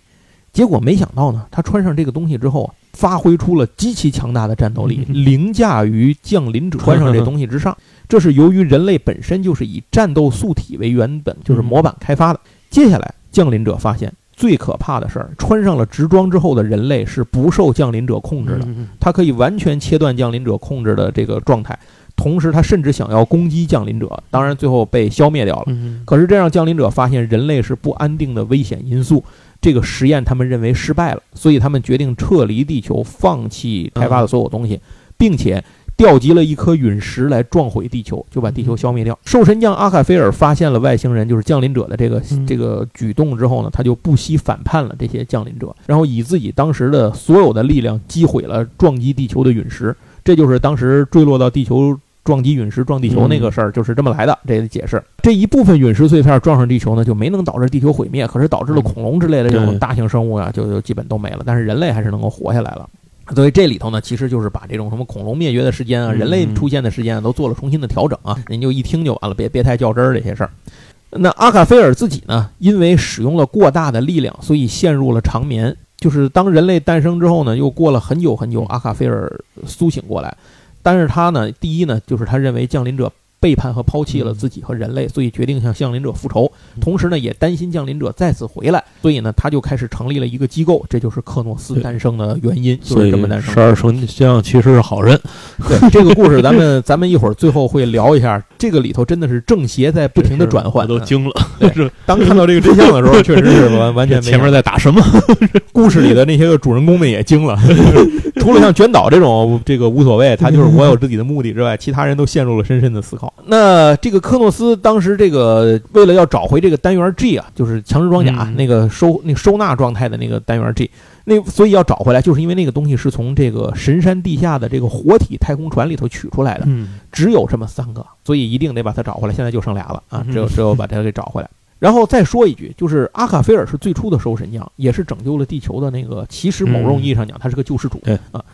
结果没想到呢，他穿上这个东西之后，发挥出了极其强大的战斗力，凌驾于降临者穿上这东西之上。这是由于人类本身就是以战斗素体为原本，就是模板开发的。接下来，降临者发现最可怕的事儿：穿上了直装之后的人类是不受降临者控制的，他可以完全切断降临者控制的这个状态。同时，他甚至想要攻击降临者，当然最后被消灭掉了。可是，这让降临者发现人类是不安定的危险因素。这个实验他们认为失败了，所以他们决定撤离地球，放弃开发的所有东西，并且调集了一颗陨石来撞毁地球，就把地球消灭掉。兽神将阿卡菲尔发现了外星人就是降临者的这个这个举动之后呢，他就不惜反叛了这些降临者，然后以自己当时的所有的力量击毁了撞击地球的陨石。这就是当时坠落到地球。撞击陨石撞地球那个事儿就是这么来的，这个解释。这一部分陨石碎片撞上地球呢，就没能导致地球毁灭，可是导致了恐龙之类的这种大型生物啊，就就基本都没了。但是人类还是能够活下来了。所以这里头呢，其实就是把这种什么恐龙灭绝的时间啊，人类出现的时间啊，都做了重新的调整啊。您就一听就完了，别别太较真儿这些事儿。那阿卡菲尔自己呢，因为使用了过大的力量，所以陷入了长眠。就是当人类诞生之后呢，又过了很久很久，阿卡菲尔苏醒过来。但是他呢，第一呢，就是他认为降临者。背叛和抛弃了自己和人类，所以决定向降临者复仇。同时呢，也担心降临者再次回来，所以呢，他就开始成立了一个机构，这就是克诺斯诞生的原因，就是这么诞生。十二生肖其实是好人。对 这个故事，咱们咱们一会儿最后会聊一下。这个里头真的是正邪在不停的转换，都惊了。是当看到这个真相的时候，确实是完完全前面在打什么？故事里的那些个主人公们也惊了。除了像卷岛这种这个无所谓，他就是我有自己的目的之外，其他人都陷入了深深的思考。那这个科诺斯当时这个为了要找回这个单元 G 啊，就是强制装甲那个收那收纳状态的那个单元 G，那所以要找回来，就是因为那个东西是从这个神山地下的这个活体太空船里头取出来的，只有这么三个，所以一定得把它找回来。现在就剩俩了啊，只有只有把它给找回来。然后再说一句，就是阿卡菲尔是最初的兽神将，也是拯救了地球的那个。其实某种意义上讲，他是个救世主啊。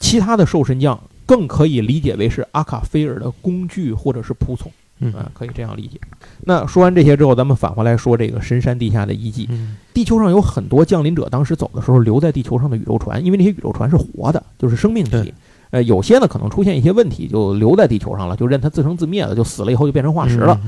其他的兽神将。更可以理解为是阿卡菲尔的工具或者是仆从，嗯，可以这样理解。那说完这些之后，咱们返回来说这个深山地下的遗迹。地球上有很多降临者，当时走的时候留在地球上的宇宙船，因为那些宇宙船是活的，就是生命体。呃，有些呢可能出现一些问题，就留在地球上了，就任它自生自灭了，就死了以后就变成化石了。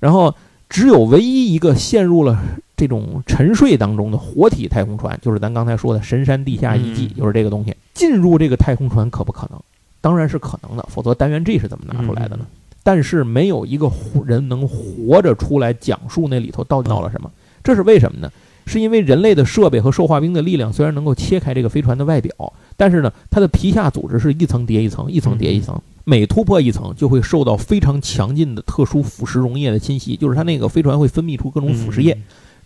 然后只有唯一一个陷入了这种沉睡当中的活体太空船，就是咱刚才说的神山地下遗迹，就是这个东西。进入这个太空船可不可能？当然是可能的，否则单元 G 是怎么拿出来的呢？但是没有一个人能活着出来讲述那里头到底闹了什么。这是为什么呢？是因为人类的设备和兽化兵的力量虽然能够切开这个飞船的外表，但是呢，它的皮下组织是一层叠一层，一层叠一层，每突破一层就会受到非常强劲的特殊腐蚀溶液的侵袭，就是它那个飞船会分泌出各种腐蚀液。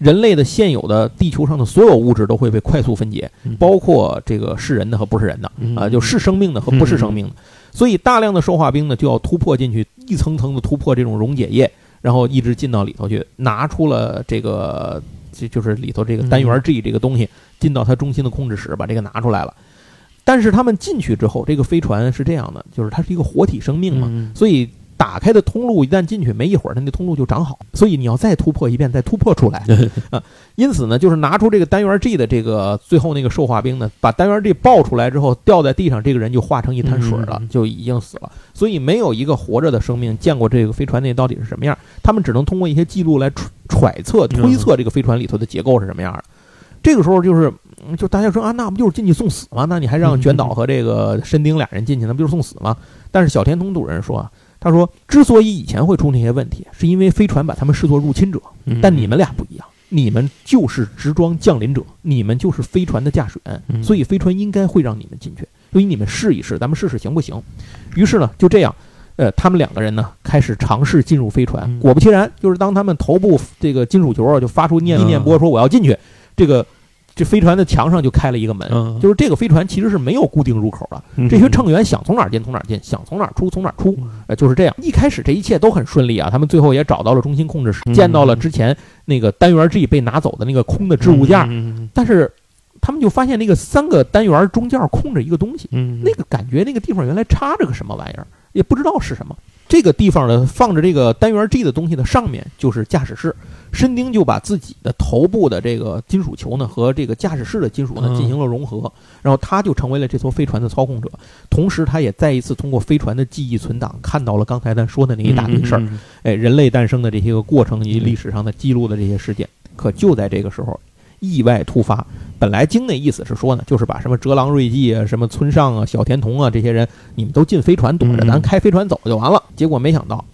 人类的现有的地球上的所有物质都会被快速分解，包括这个是人的和不是人的啊，就是生命的和不是生命的。所以大量的生化兵呢就要突破进去，一层层的突破这种溶解液，然后一直进到里头去，拿出了这个就就是里头这个单元 G 这个东西，进到它中心的控制室，把这个拿出来了。但是他们进去之后，这个飞船是这样的，就是它是一个活体生命嘛，所以。打开的通路一旦进去，没一会儿，它那通路就长好，所以你要再突破一遍，再突破出来 啊。因此呢，就是拿出这个单元 G 的这个最后那个兽化兵呢，把单元 G 爆出来之后，掉在地上，这个人就化成一滩水了，就已经死了。所以没有一个活着的生命见过这个飞船内到底是什么样，他们只能通过一些记录来揣测、推测这个飞船里头的结构是什么样的。这个时候就是，就大家说啊，那不就是进去送死吗？那你还让卷岛和这个申丁俩人进去，那不就是送死吗？但是小田通主人说。他说：“之所以以前会出那些问题，是因为飞船把他们视作入侵者。但你们俩不一样，你们就是直装降临者，你们就是飞船的驾驶员，所以飞船应该会让你们进去。所以你们试一试，咱们试试行不行？”于是呢，就这样，呃，他们两个人呢开始尝试进入飞船。果不其然，就是当他们头部这个金属球啊，就发出念念波说我要进去，这个。这飞船的墙上就开了一个门，就是这个飞船其实是没有固定入口的。这些乘员想从哪儿进从哪儿进，想从哪儿出从哪儿出，呃，就是这样。一开始这一切都很顺利啊，他们最后也找到了中心控制室，见到了之前那个单元 G 被拿走的那个空的置物架。但是他们就发现那个三个单元中间空着一个东西，嗯，那个感觉那个地方原来插着个什么玩意儿，也不知道是什么。这个地方呢，放着这个单元 G 的东西的上面就是驾驶室。申丁就把自己的头部的这个金属球呢和这个驾驶室的金属呢嗯进行了融合，然后他就成为了这艘飞船的操控者。同时，他也再一次通过飞船的记忆存档，看到了刚才咱说的那一大堆事儿，嗯，哎，人类诞生的这些个过程以及历史上的记录的这些事件。可就在这个时候，意外突发。本来经那意思是说呢，就是把什么哲郎瑞纪啊、什么村上啊、小田童啊这些人，你们都进飞船躲着，嗯咱开飞船走就完了。结果没想到，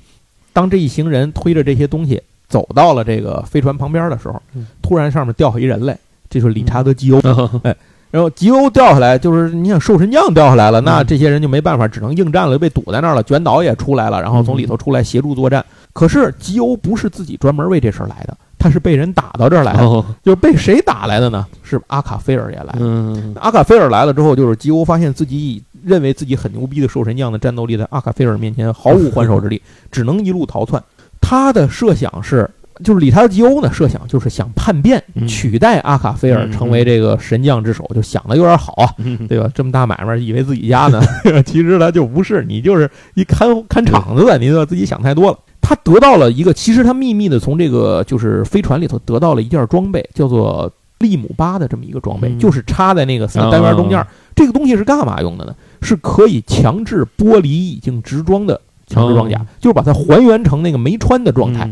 当这一行人推着这些东西走到了这个飞船旁边的时候嗯，突然上面掉下一人来，这就是理查德基欧。哎然后吉欧掉下来，就是你想兽神将掉下来了，那嗯这些人就没办法，只能应战了，被堵在那儿了。卷岛也出来了，然后从里头出来协助作战。可是吉欧不是自己专门为这事儿来的，他是被人打到这儿来的，哦，就是被谁打来的呢？是阿卡菲尔也来了。嗯，阿卡菲尔来了之后，就是吉欧发现自己认为自己很牛逼的兽神将的战斗力在阿卡菲尔面前毫无还手之力，只能一路逃窜。他的设想是，就是理查德吉欧呢，设想就是想叛变，嗯取代阿卡菲尔嗯成为这个神将之首，就想的有点好啊。嗯对吧？这么大买卖，以为自己家呢，其实他就不是，你就是一看看场子的，你就自己想太多了。他得到了一个，其实他秘密的从这个就是飞船里头得到了一件装备，叫做利姆巴的这么一个装备，嗯就是插在那个三单元中间。哦这个东西是干嘛用的呢？是可以强制剥离已经直装的强制装甲，哦就是把它还原成那个没穿的状态。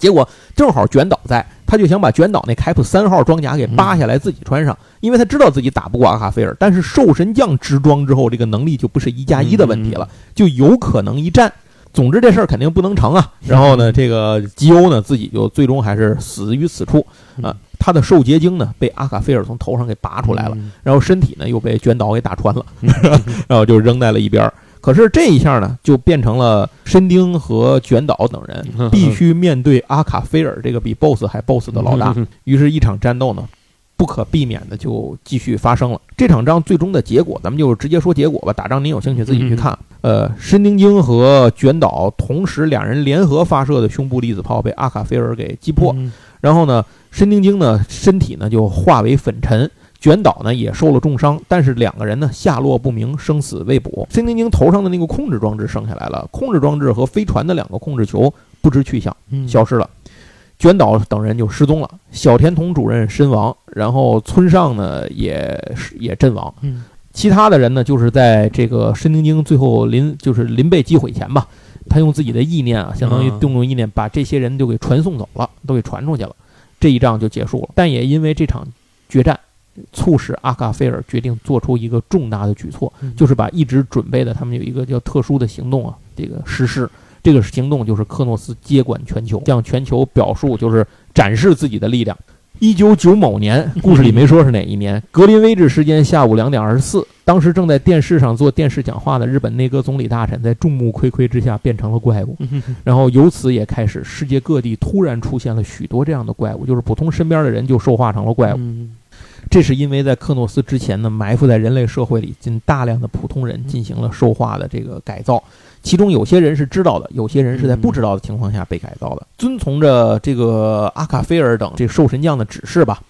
嗯结果正好卷岛在，他就想把卷岛那开普三号装甲给扒下来自己穿上，因为他知道自己打不过阿卡菲尔，但是兽神将直装之后，这个能力就不是一加一的问题了，就有可能一战。总之这事儿肯定不能成啊。然后呢，这个基欧呢自己就最终还是死于此处啊。他的兽结晶呢被阿卡菲尔从头上给拔出来了，嗯然后身体呢又被卷岛给打穿了，然后就扔在了一边儿。可是这一下呢，就变成了申丁和卷岛等人 必须面对阿卡菲尔这个比 BOSS 还 BOSS 的老大。于是，一场战斗呢，不可避免的就继续发生了。这场仗最终的结果，咱们就直接说结果吧。打仗您有兴趣自己去看。呃，申丁京和卷岛同时两人联合发射的胸部粒子炮被阿卡菲尔给击破。嗯然后呢，申丁京呢身体呢就化为粉尘，卷岛呢也受了重伤，但是两个人呢下落不明，生死未卜。申丁京头上的那个控制装置剩下来了，控制装置和飞船的两个控制球不知去向，嗯消失了。卷岛等人就失踪了，小田童主任身亡，然后村上呢也是也阵亡。嗯其他的人呢，就是在这个申丁晶最后临就是临被击毁前吧，他用自己的意念啊，相当于嗯动用意念，把这些人就给传送走了，都给传出去了，这一仗就结束了。但也因为这场决战，促使阿卡菲尔决定做出一个重大的举措，嗯就是把一直准备的他们有一个叫特殊的行动啊，这个实施。这个行动就是克诺斯接管全球，向全球表述就是展示自己的力量。一九九某年，故事里没说是哪一年。格林威治时间下午两点二十四，当时正在电视上做电视讲话的日本内阁总理大臣，在众目睽睽之下变成了怪物。然后由此也开始，世界各地突然出现了许多这样的怪物，就是普通身边的人就兽化成了怪物。嗯这是因为在克诺斯之前呢，埋伏在人类社会里，近大量的普通人进行了兽化的这个改造，其中有些人是知道的，有些人是在不知道的情况下被改造的。遵从着这个阿卡菲尔等这兽神将的指示吧，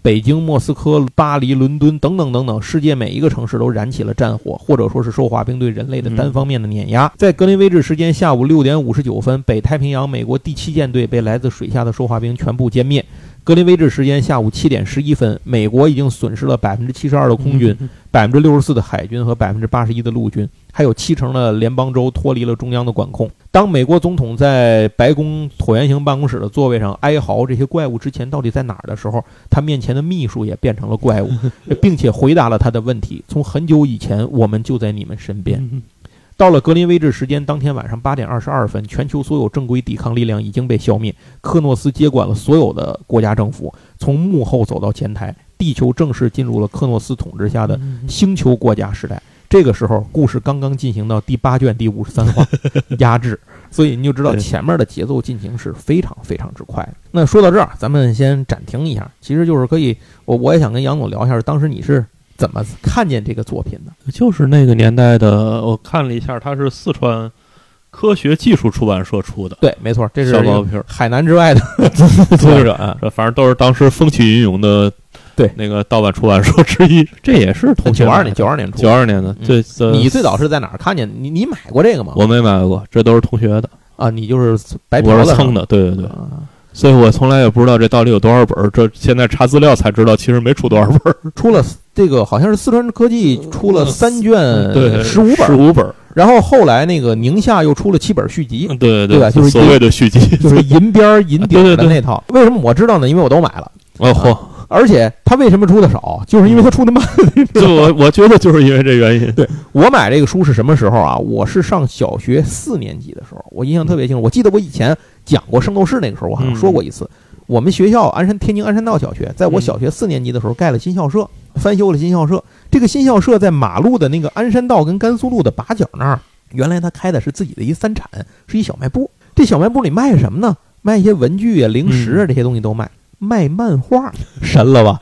北京、莫斯科、巴黎、伦敦等等等等，世界每一个城市都燃起了战火，或者说是兽化兵对人类的单方面的碾压。在格林威治时间下午六点五十九分，北太平洋美国第七舰队被来自水下的兽化兵全部歼灭。格林威治时间下午七点十一分，美国已经损失了百分之七十二的空军，百分之六十四的海军和百分之八十一的陆军，还有七成的联邦州脱离了中央的管控。当美国总统在白宫椭圆形办公室的座位上哀嚎这些怪物之前到底在哪儿的时候，他面前的秘书也变成了怪物，并且回答了他的问题：从很久以前，我们就在你们身边。嗯到了格林威治时间当天晚上八点二十二分，全球所有正规抵抗力量已经被消灭，克诺斯接管了所有的国家政府，从幕后走到前台，地球正式进入了克诺斯统治下的星球国家时代。这个时候，故事刚刚进行到第八卷第五十三话 压制，所以你就知道前面的节奏进行是非常非常之快的。那说到这儿，咱们先暂停一下，其实就是可以，我我也想跟杨总聊一下，当时你是怎么看见这个作品的？就是那个年代的，我看了一下，它是四川科学技术出版社出的，对，没错，这是小毛皮儿。海南之外的 作者。啊。这反正都是当时风起云涌的对。那个盗版出版社之一，这也是同九二年，九二年出九。二年的，嗯。这这你最早是在哪儿看见？你你买过这个吗？我没买过，这都是同学的，啊，你就是白嫖蹭的，对对对，啊。所以我从来也不知道这到底有多少本儿，这现在查资料才知道，其实没出多少本儿，出了这个好像是四川科技出了三卷，十五本十，五本，然后后来那个宁夏又出了七本续集，对对对吧就是所谓的续集，就是银边银底儿对对对的那套。为什么我知道呢？因为我都买了，哦嚯，而且他为什么出的少，就是因为他出的慢。就我我觉得就是因为这原因，对我买这个书是什么时候啊？我是上小学四年级的时候，我印象特别清楚。我记得我以前讲过《圣斗士》那个时候，我好像说过一次。我们学校鞍山天津鞍山道小学，在我小学四年级的时候盖了新校舍，翻修了新校舍。这个新校舍在马路的那个鞍山道跟甘肃路的把角那儿，原来他开的是自己的一三产，是一小卖部。这小卖部里卖什么呢？卖一些文具啊、零食啊这些东西都卖，卖漫画，神了吧？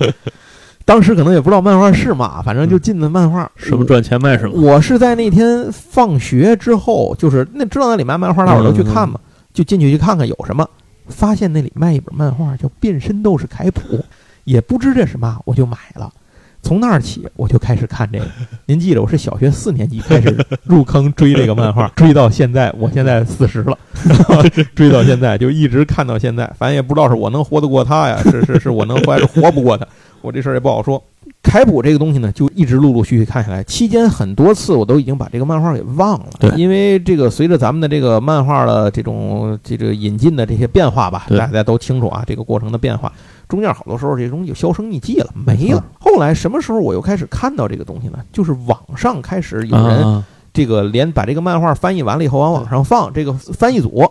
当时可能也不知道漫画是嘛，反正就进的漫画。什么赚钱卖什么，我是在那天放学之后，就是那知道那里卖漫画，大伙儿都去看嘛，就进去去看看有什么。发现那里卖一本漫画叫《变身斗士凯普》，也不知这是嘛，我就买了。从那儿起，我就开始看这个。您记着，我是小学四年级开始入坑追这个漫画，追到现在，我现在四十了，追到现在就一直看到现在。反正也不知道是我能活得过他呀，是是是我能活还是活不过他，我这事儿也不好说。凯普这个东西呢，就一直陆陆续续看下来，期间很多次我都已经把这个漫画给忘了。对因为这个随着咱们的这个漫画的这种这个引进的这些变化吧，对大家都清楚啊，这个过程的变化，中间好多时候这东西就销声匿迹了，没没了。后来什么时候我又开始看到这个东西呢？就是网上开始有人啊，这个连把这个漫画翻译完了以后往网上放，这个翻译组。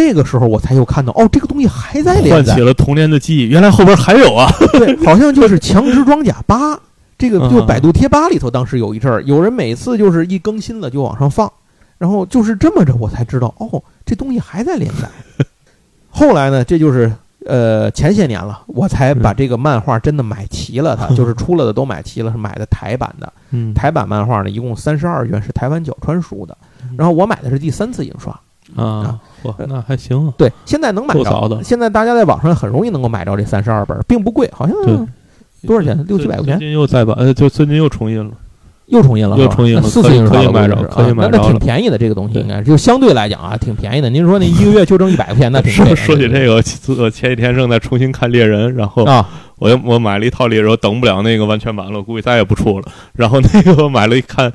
这个时候我才又看到，哦，这个东西还在连载。唤起，了童年的记忆，原来后边还有啊，对，好像就是《强殖装甲八》，这个就嗯。百度贴吧里头，当时有一阵儿，有人每次就是一更新了就往上放，然后就是这么着，我才知道，哦，这东西还在连载。后来呢，这就是呃前些年了，我才把这个漫画真的买齐了，它 就是出了的都买齐了，是买的台版的。嗯。台版漫画呢，一共三十二卷，是台湾角川书的。然后我买的是第三次印刷，啊，嚯，那还行啊，对，现在能买着。的现在大家在网上很容易能够买着这三十二本，并不贵，好像对多少钱？六七百块钱最。近又再版，呃，就最近又重印了，又重印了，又重印了那四次印刷可以买着可以买着那挺便宜的，这个东西应该就相对来讲啊，挺便宜的。您说那一个月就挣 一百块钱，那挺贵说的说起这个，我我前几天正在重新看猎人，然后啊，我又我买了一套猎人，我等不了那个完全版了，我估计再也不出了。然后那个我买了一看，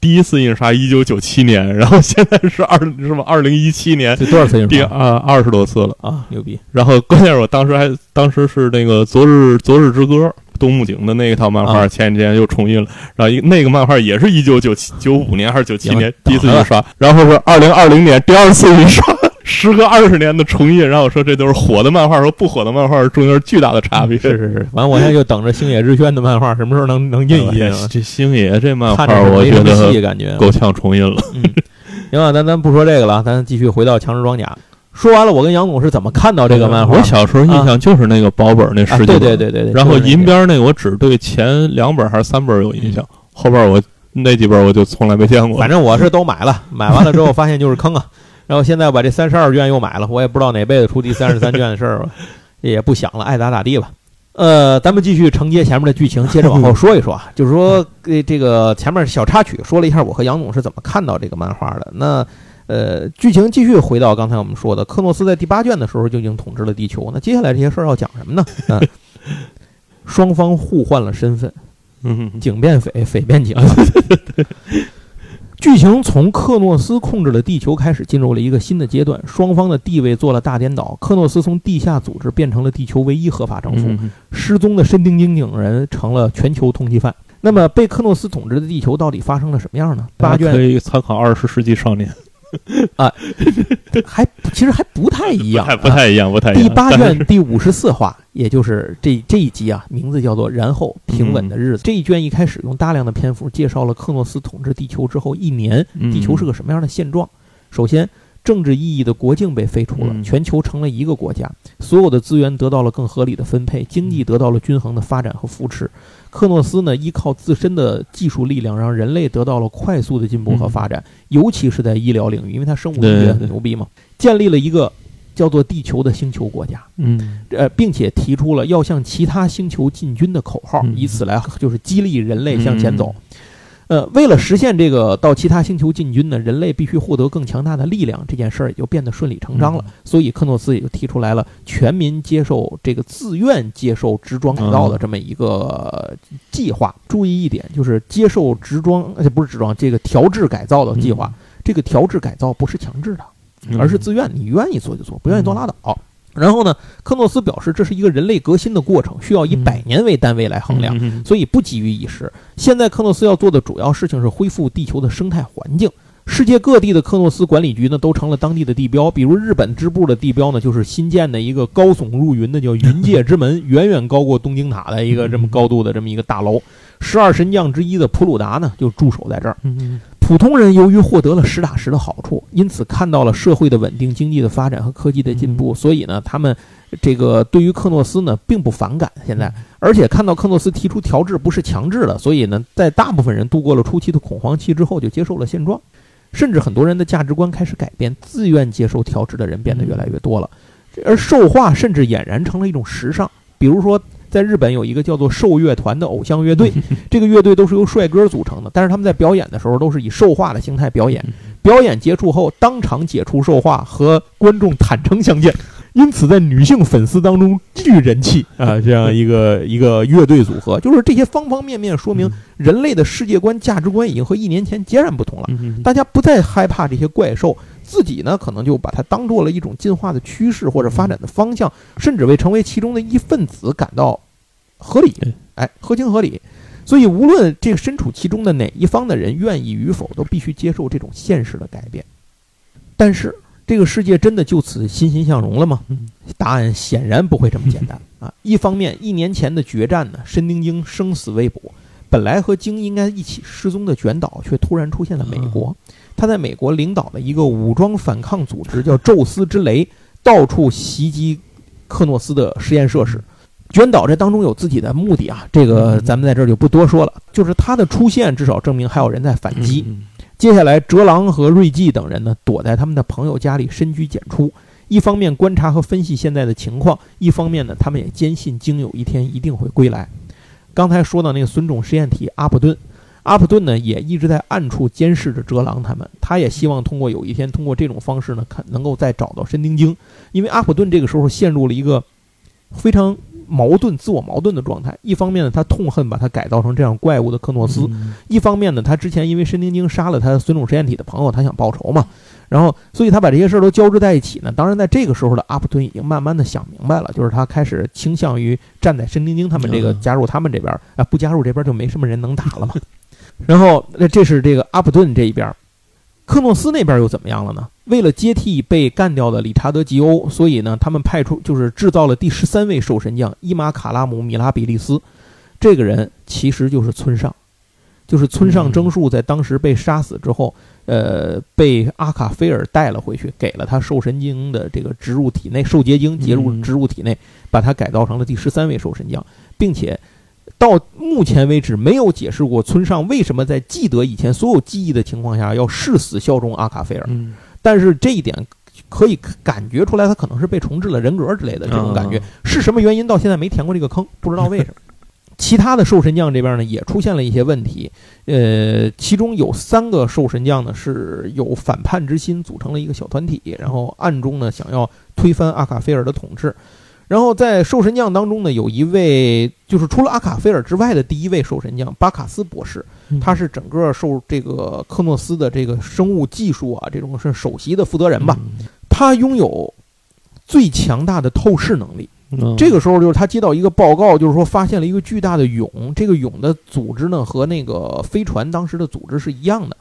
第一次印刷一九九七年，然后现在是二什么？二零一七年，这多少次印第啊二二十多次了。啊？牛逼！然后关键是我当时还当时是那个《昨日昨日之歌》东木景的那一套漫画，啊前几天又重印了。然后一那个漫画也是一九九七九五年还是九七年第一次印刷，然后是二零二零年第二次印刷。时隔二十年的重印，然后我说这都是火的漫画和不火的漫画中间巨大的差别。是是是，完我现在就等着星野之轩的漫画什么时候能 能印一印啊？这星野这漫画，我觉得感觉。够呛重印了。嗯，行了，咱咱不说这个了，咱继续回到强势装甲。说完了，我跟杨总是怎么看到这个漫画？我小时候印象就是那个薄本那啊，十几对本，对对对对。然后银边那个我只对前两本还是三本有印象，后边我那几本我就从来没见过。反正我是都买了，买完了之后发现就是坑啊。然后现在我把这三十二卷又买了，我也不知道哪辈子出第三十三卷的事儿吧，也不想了，爱咋咋地吧。呃，咱们继续承接前面的剧情，接着往后说一说啊，就是说，呃，这个前面小插曲说了一下我和杨总是怎么看到这个漫画的。那呃，剧情继续回到刚才我们说的，克诺斯在第八卷的时候就已经统治了地球。那接下来这些事儿要讲什么呢？嗯，双方互换了身份，嗯，警变匪，匪变警。剧情从克诺斯控制了地球开始，进入了一个新的阶段，双方的地位做了大颠倒。克诺斯从地下组织变成了地球唯一合法政府，嗯失踪的深丁丁警人成了全球通缉犯。那么，被克诺斯统治的地球到底发生了什么样呢？八大家可以参考《二十世纪少年还其实还不太一》，样，不太不太一样，不太一样。第八卷第五十四话，也就是这这一集啊，名字叫做“然后平稳的日子”。这一卷一开始用大量的篇幅介绍了克诺斯统治地球之后一年，嗯地球是个什么样的现状。首先，政治意义的国境被废除了，嗯全球成了一个国家，所有的资源得到了更合理的分配，经济得到了均衡的发展和扶持。克诺斯呢，依靠自身的技术力量，让人类得到了快速的进步和发展，尤其是在医疗领域，因为他生物医学很牛逼嘛，建立了一个叫做地球的星球国家，嗯。呃，并且提出了要向其他星球进军的口号，嗯以此来就是激励人类向前走。呃，为了实现这个到其他星球进军呢，人类必须获得更强大的力量，这件事儿也就变得顺理成章了。嗯所以克诺斯也就提出来了全民接受这个自愿接受直装改造的这么一个计划。注意一点，就是接受直装，而且不是直装，这个调制改造的计划。这个调制改造不是强制的，嗯而是自愿，你愿意做就做，不愿意做拉倒。然后呢，科诺斯表示这是一个人类革新的过程，需要以嗯百年为单位来衡量。嗯所以不急于一时。现在科诺斯要做的主要事情是恢复地球的生态环境。世界各地的科诺斯管理局呢，都成了当地的地标。比如日本支部的地标呢，就是新建的一个高耸入云的叫云界之门，远远高过东京塔的一个这么高度的这么一个大楼。十二神将之一的普鲁达呢，就驻守在这儿。嗯普通人由于获得了实打实的好处，因此看到了社会的稳定、经济的发展和科技的进步，所以呢，他们这个对于克诺斯呢并不反感。现在，而且看到克诺斯提出调制不是强制的，所以呢，在大部分人度过了初期的恐慌期之后，就接受了现状，甚至很多人的价值观开始改变，自愿接受调制的人变得越来越多了，而兽化甚至俨然成了一种时尚。比如说，在日本有一个叫做兽乐团的偶像乐队，这个乐队都是由帅哥组成的，但是他们在表演的时候都是以兽化的形态表演。表演结束后，当场解除兽化，和观众坦诚相见，因此在女性粉丝当中巨人气 啊！这样一个 一个乐队组合，就是这些方方面面说明人类的世界观、价值观已经和一年前截然不同了。嗯大家不再害怕这些怪兽，自己呢可能就把它当做了一种进化的趋势或者发展的方向，甚至为成为其中的一份子感到合理对，哎，合情合理。所以，无论这个身处其中的哪一方的人愿意与否，都必须接受这种现实的改变。但是，这个世界真的就此欣欣向荣了吗？嗯答案显然不会这么简单 啊！一方面，一年前的决战呢，申丁京生死未卜，本来和京应该一起失踪的卷岛，却突然出现了美国。他在美国领导的一个武装反抗组织，叫“宙斯之雷”，到处袭击克诺斯的实验设施。卷岛这当中有自己的目的啊，这个咱们在这儿就不多说了。就是他的出现，至少证明还有人在反击。嗯接下来，哲郎和瑞纪等人呢，躲在他们的朋友家里深居简出，一方面观察和分析现在的情况，一方面呢，他们也坚信经有一天一定会归来。刚才说到那个孙种实验体阿普顿，阿普顿呢也一直在暗处监视着哲郎他们，他也希望通过有一天通过这种方式呢，看能够再找到申丁京，因为阿普顿这个时候陷入了一个非常矛盾、自我矛盾的状态。一方面呢，他痛恨把他改造成这样怪物的克诺斯，嗯一方面呢，他之前因为申丁京杀了他孙种实验体的朋友，他想报仇嘛，然后所以他把这些事儿都交织在一起呢。当然，在这个时候的阿普顿已经慢慢的想明白了，就是他开始倾向于站在申丁京他们这个嗯加入他们这边儿啊，不加入这边就没什么人能打了嘛。然后那这是这个阿普顿这一边儿，克诺斯那边又怎么样了呢？为了接替被干掉的理查德吉欧，所以呢，他们派出就是制造了第十三位兽神将伊玛卡拉姆米拉比利斯，这个人其实就是村上，就是村上征树在当时被杀死之后，呃，被阿卡菲尔带了回去，给了他兽神经的这个植入体内，兽结晶结入嗯。植入体内，把他改造成了第十三位兽神将，并且到目前为止没有解释过村上为什么在记得以前所有记忆的情况下要誓死效忠阿卡菲尔。嗯但是这一点可以感觉出来，他可能是被重置了人格之类的这种感觉啊。是什么原因？到现在没填过这个坑，不知道为什么。其他的兽神将这边呢，也出现了一些问题。呃，其中有三个兽神将呢是有反叛之心，组成了一个小团体，然后暗中呢想要推翻阿卡菲尔的统治。然后在兽神将当中呢，有一位就是除了阿卡菲尔之外的第一位兽神将巴卡斯博士，嗯他是整个受这个科诺斯的这个生物技术啊，这种是首席的负责人吧。他拥有最强大的透视能力。嗯这个时候就是他接到一个报告，就是说发现了一个巨大的蛹，这个蛹的组织呢和那个飞船当时的组织是一样的，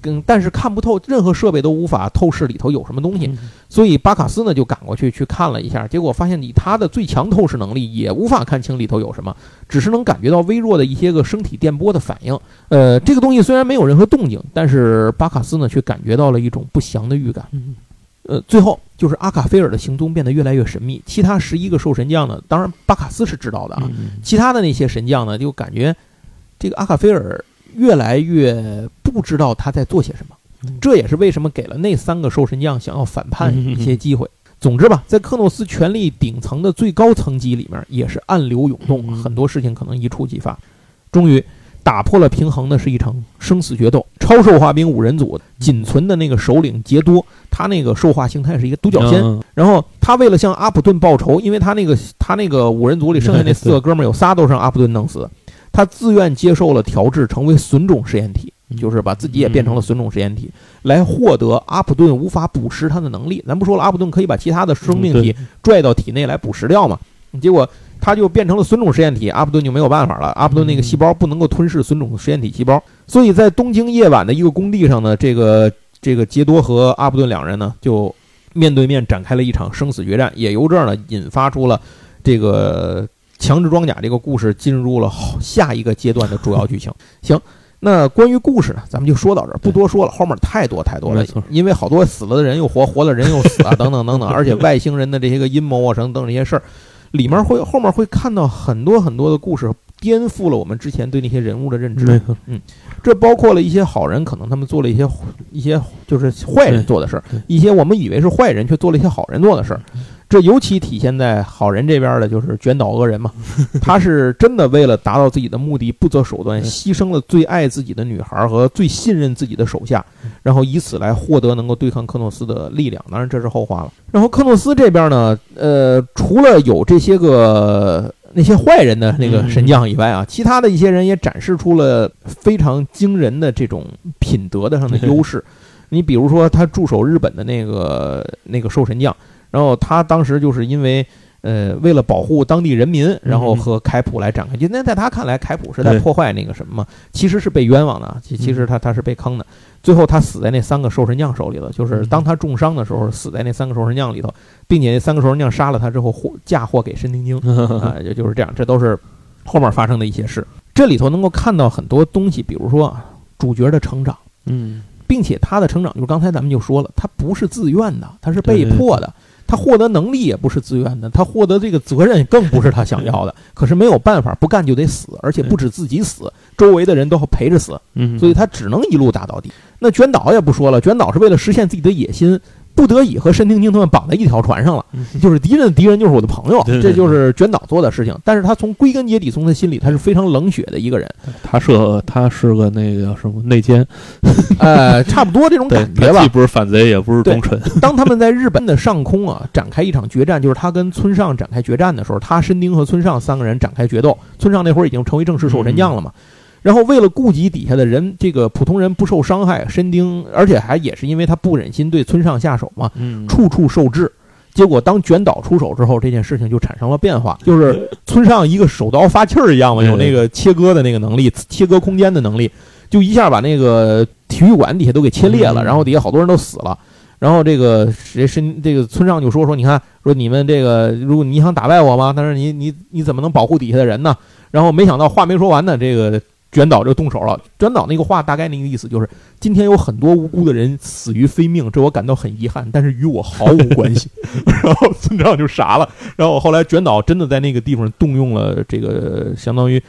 跟但是看不透，任何设备都无法透视里头有什么东西。嗯所以巴卡斯呢就赶过去去看了一下，结果发现以他的最强透视能力也无法看清里头有什么，只是能感觉到微弱的一些个身体电波的反应。呃，这个东西虽然没有任何动静，但是巴卡斯呢却感觉到了一种不祥的预感。嗯呃，最后就是阿卡菲尔的行踪变得越来越神秘，其他十一个兽神将呢，当然巴卡斯是知道的啊，嗯其他的那些神将呢，就感觉这个阿卡菲尔越来越不知道他在做些什么嗯。这也是为什么给了那三个兽神将想要反叛一些机会。总之吧，在克诺斯权力顶层的最高层级里面，也是暗流涌动，嗯很多事情可能一触即发。终于打破了平衡的是一场生死决斗。超兽化兵五人组仅存的那个首领杰多，他那个兽化形态是一个独角仙，嗯然后他为了向阿普顿报仇，因为他那个他那个五人组里剩下那四个哥们儿有仨都是让阿普顿弄死，他自愿接受了调制，成为损种实验体，就是把自己也变成了损种实验体，来获得阿普顿无法捕食他的能力。咱不说了，阿普顿可以把其他的生命体拽到体内来捕食掉嘛，结果他就变成了损种实验体，阿普顿就没有办法了。阿普顿那个细胞不能够吞噬损种实验体细胞，所以在东京夜晚的一个工地上呢，这个这个杰多和阿普顿两人呢就面对面展开了一场生死决战，也由这儿呢引发出了这个强制装甲这个故事进入了后下一个阶段的主要剧情。行。那关于故事呢，咱们就说到这儿，不多说了。后面太多太多了，因为好多死了的人又活，活了人又死啊，等等等等，而且外星人的这些个阴谋啊，等等这些事儿，里面会后面会看到很多很多的故事，颠覆了我们之前对那些人物的认知。嗯，这包括了一些好人，可能他们做了一些一些就是坏人做的事儿一些我们以为是坏人却做了一些好人做的事儿。这尤其体现在好人这边的，就是卷倒恶人嘛，他是真的为了达到自己的目的，不择手段，牺牲了最爱自己的女孩和最信任自己的手下，然后以此来获得能够对抗克诺斯的力量。当然这是后话了。然后克诺斯这边呢，呃，除了有这些个那些坏人的那个神将以外啊，其他的一些人也展示出了非常惊人的这种品德的上的优势。你比如说，他驻守日本的那个那个兽神将，然后他当时就是因为呃为了保护当地人民，然后和凯普来展开。因为在他看来，凯普是在破坏那个什么嘛，其实是被冤枉的啊，其其实他他是被坑的。最后他死在那三个兽神将手里了，就是当他重伤的时候，死在那三个兽神将里头，并且那三个兽神将杀了他之后，祸嫁祸给申丁京。啊，也就是这样，这都是后面发生的一些事。这里头能够看到很多东西，比如说啊，主角的成长，嗯，并且他的成长，就是刚才咱们就说了，他不是自愿的，他是被迫的。他获得能力也不是自愿的，他获得这个责任更不是他想要的。可是没有办法，不干就得死，而且不止自己死，周围的人都要陪着死，嗯，所以他只能一路打到底。那卷岛也不说了，卷岛是为了实现自己的野心，不得已和申丁京他们绑在一条船上了。就是敌人的敌人就是我的朋友，这就是卷岛做的事情。但是他从归根结底，从他心里，他是非常冷血的一个人，他是个他是个那个什么内奸，呃，差不多这种，感觉吧他既。不是反贼，也不是忠臣，当他们在日本的上空啊展开一场决战，就是他跟村上展开决战的时候，他申丁和村上三个人展开决斗。村上那会儿已经成为正式守神将了嘛。然后为了顾及底下的人，这个普通人不受伤害，申丁，而且还也是因为他不忍心对村上下手嘛，嗯，处处受制。结果当卷岛出手之后，这件事情就产生了变化，就是村上一个手刀发气儿一样嘛，有那个切割的那个能力，切割空间的能力，就一下把那个体育馆底下都给切裂了，嗯然后底下好多人都死了。然后这个谁申这个村上就说说，你看说你们这个，如果你想打败我吗？但是你你你怎么能保护底下的人呢？然后没想到话没说完呢，这个卷岛就动手了。卷岛那个话大概那个意思就是，今天有很多无辜的人死于非命，这我感到很遗憾，但是与我毫无关系。然后村长就傻了。然后后来卷岛真的在那个地方动用了这个相当于。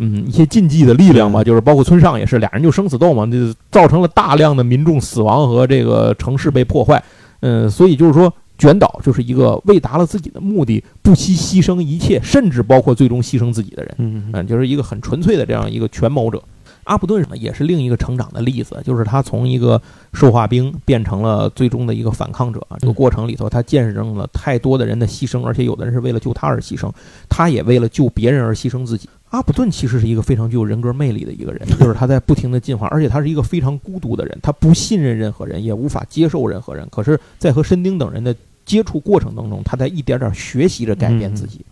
嗯，一些禁忌的力量吧，就是包括村上也是，俩人就生死斗嘛，就造成了大量的民众死亡和这个城市被破坏。嗯，所以就是说，卷岛就是一个为达了自己的目的不惜牺牲一切，甚至包括最终牺牲自己的人。嗯，嗯，就是一个很纯粹的这样一个权谋者。阿普顿呢，也是另一个成长的例子，就是他从一个兽化兵变成了最终的一个反抗者。这个过程里头，他见证了太多的人的牺牲，而且有的人是为了救他而牺牲，他也为了救别人而牺牲自己。阿普顿其实是一个非常具有人格魅力的一个人，就是他在不停的进化，而且他是一个非常孤独的人，他不信任任何人，也无法接受任何人。可是，在和申丁等人的接触过程当中，他在一点点学习着改变自己。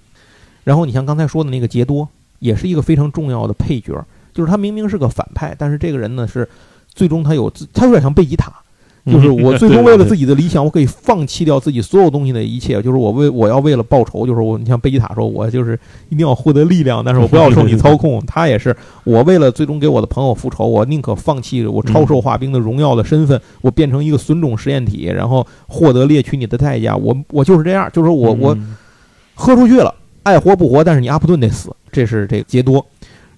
然后，你像刚才说的那个杰多，也是一个非常重要的配角。就是他明明是个反派，但是这个人呢是最终他有自，他有点像贝吉塔，就是 我最终为了自己的理想，我可以放弃掉自己所有东西的一切，就是我为我要为了报仇，就是我你像贝吉塔说，我就是一定要获得力量，但是我不要受你操控。他也是我为了最终给我的朋友复仇，我宁可放弃我超兽化兵的荣耀的身份，我变成一个损种实验体，然后获得猎取你的代价。我我就是这样，就是我我喝出去了，爱活不活，但是你阿普顿得死，这是这个杰多。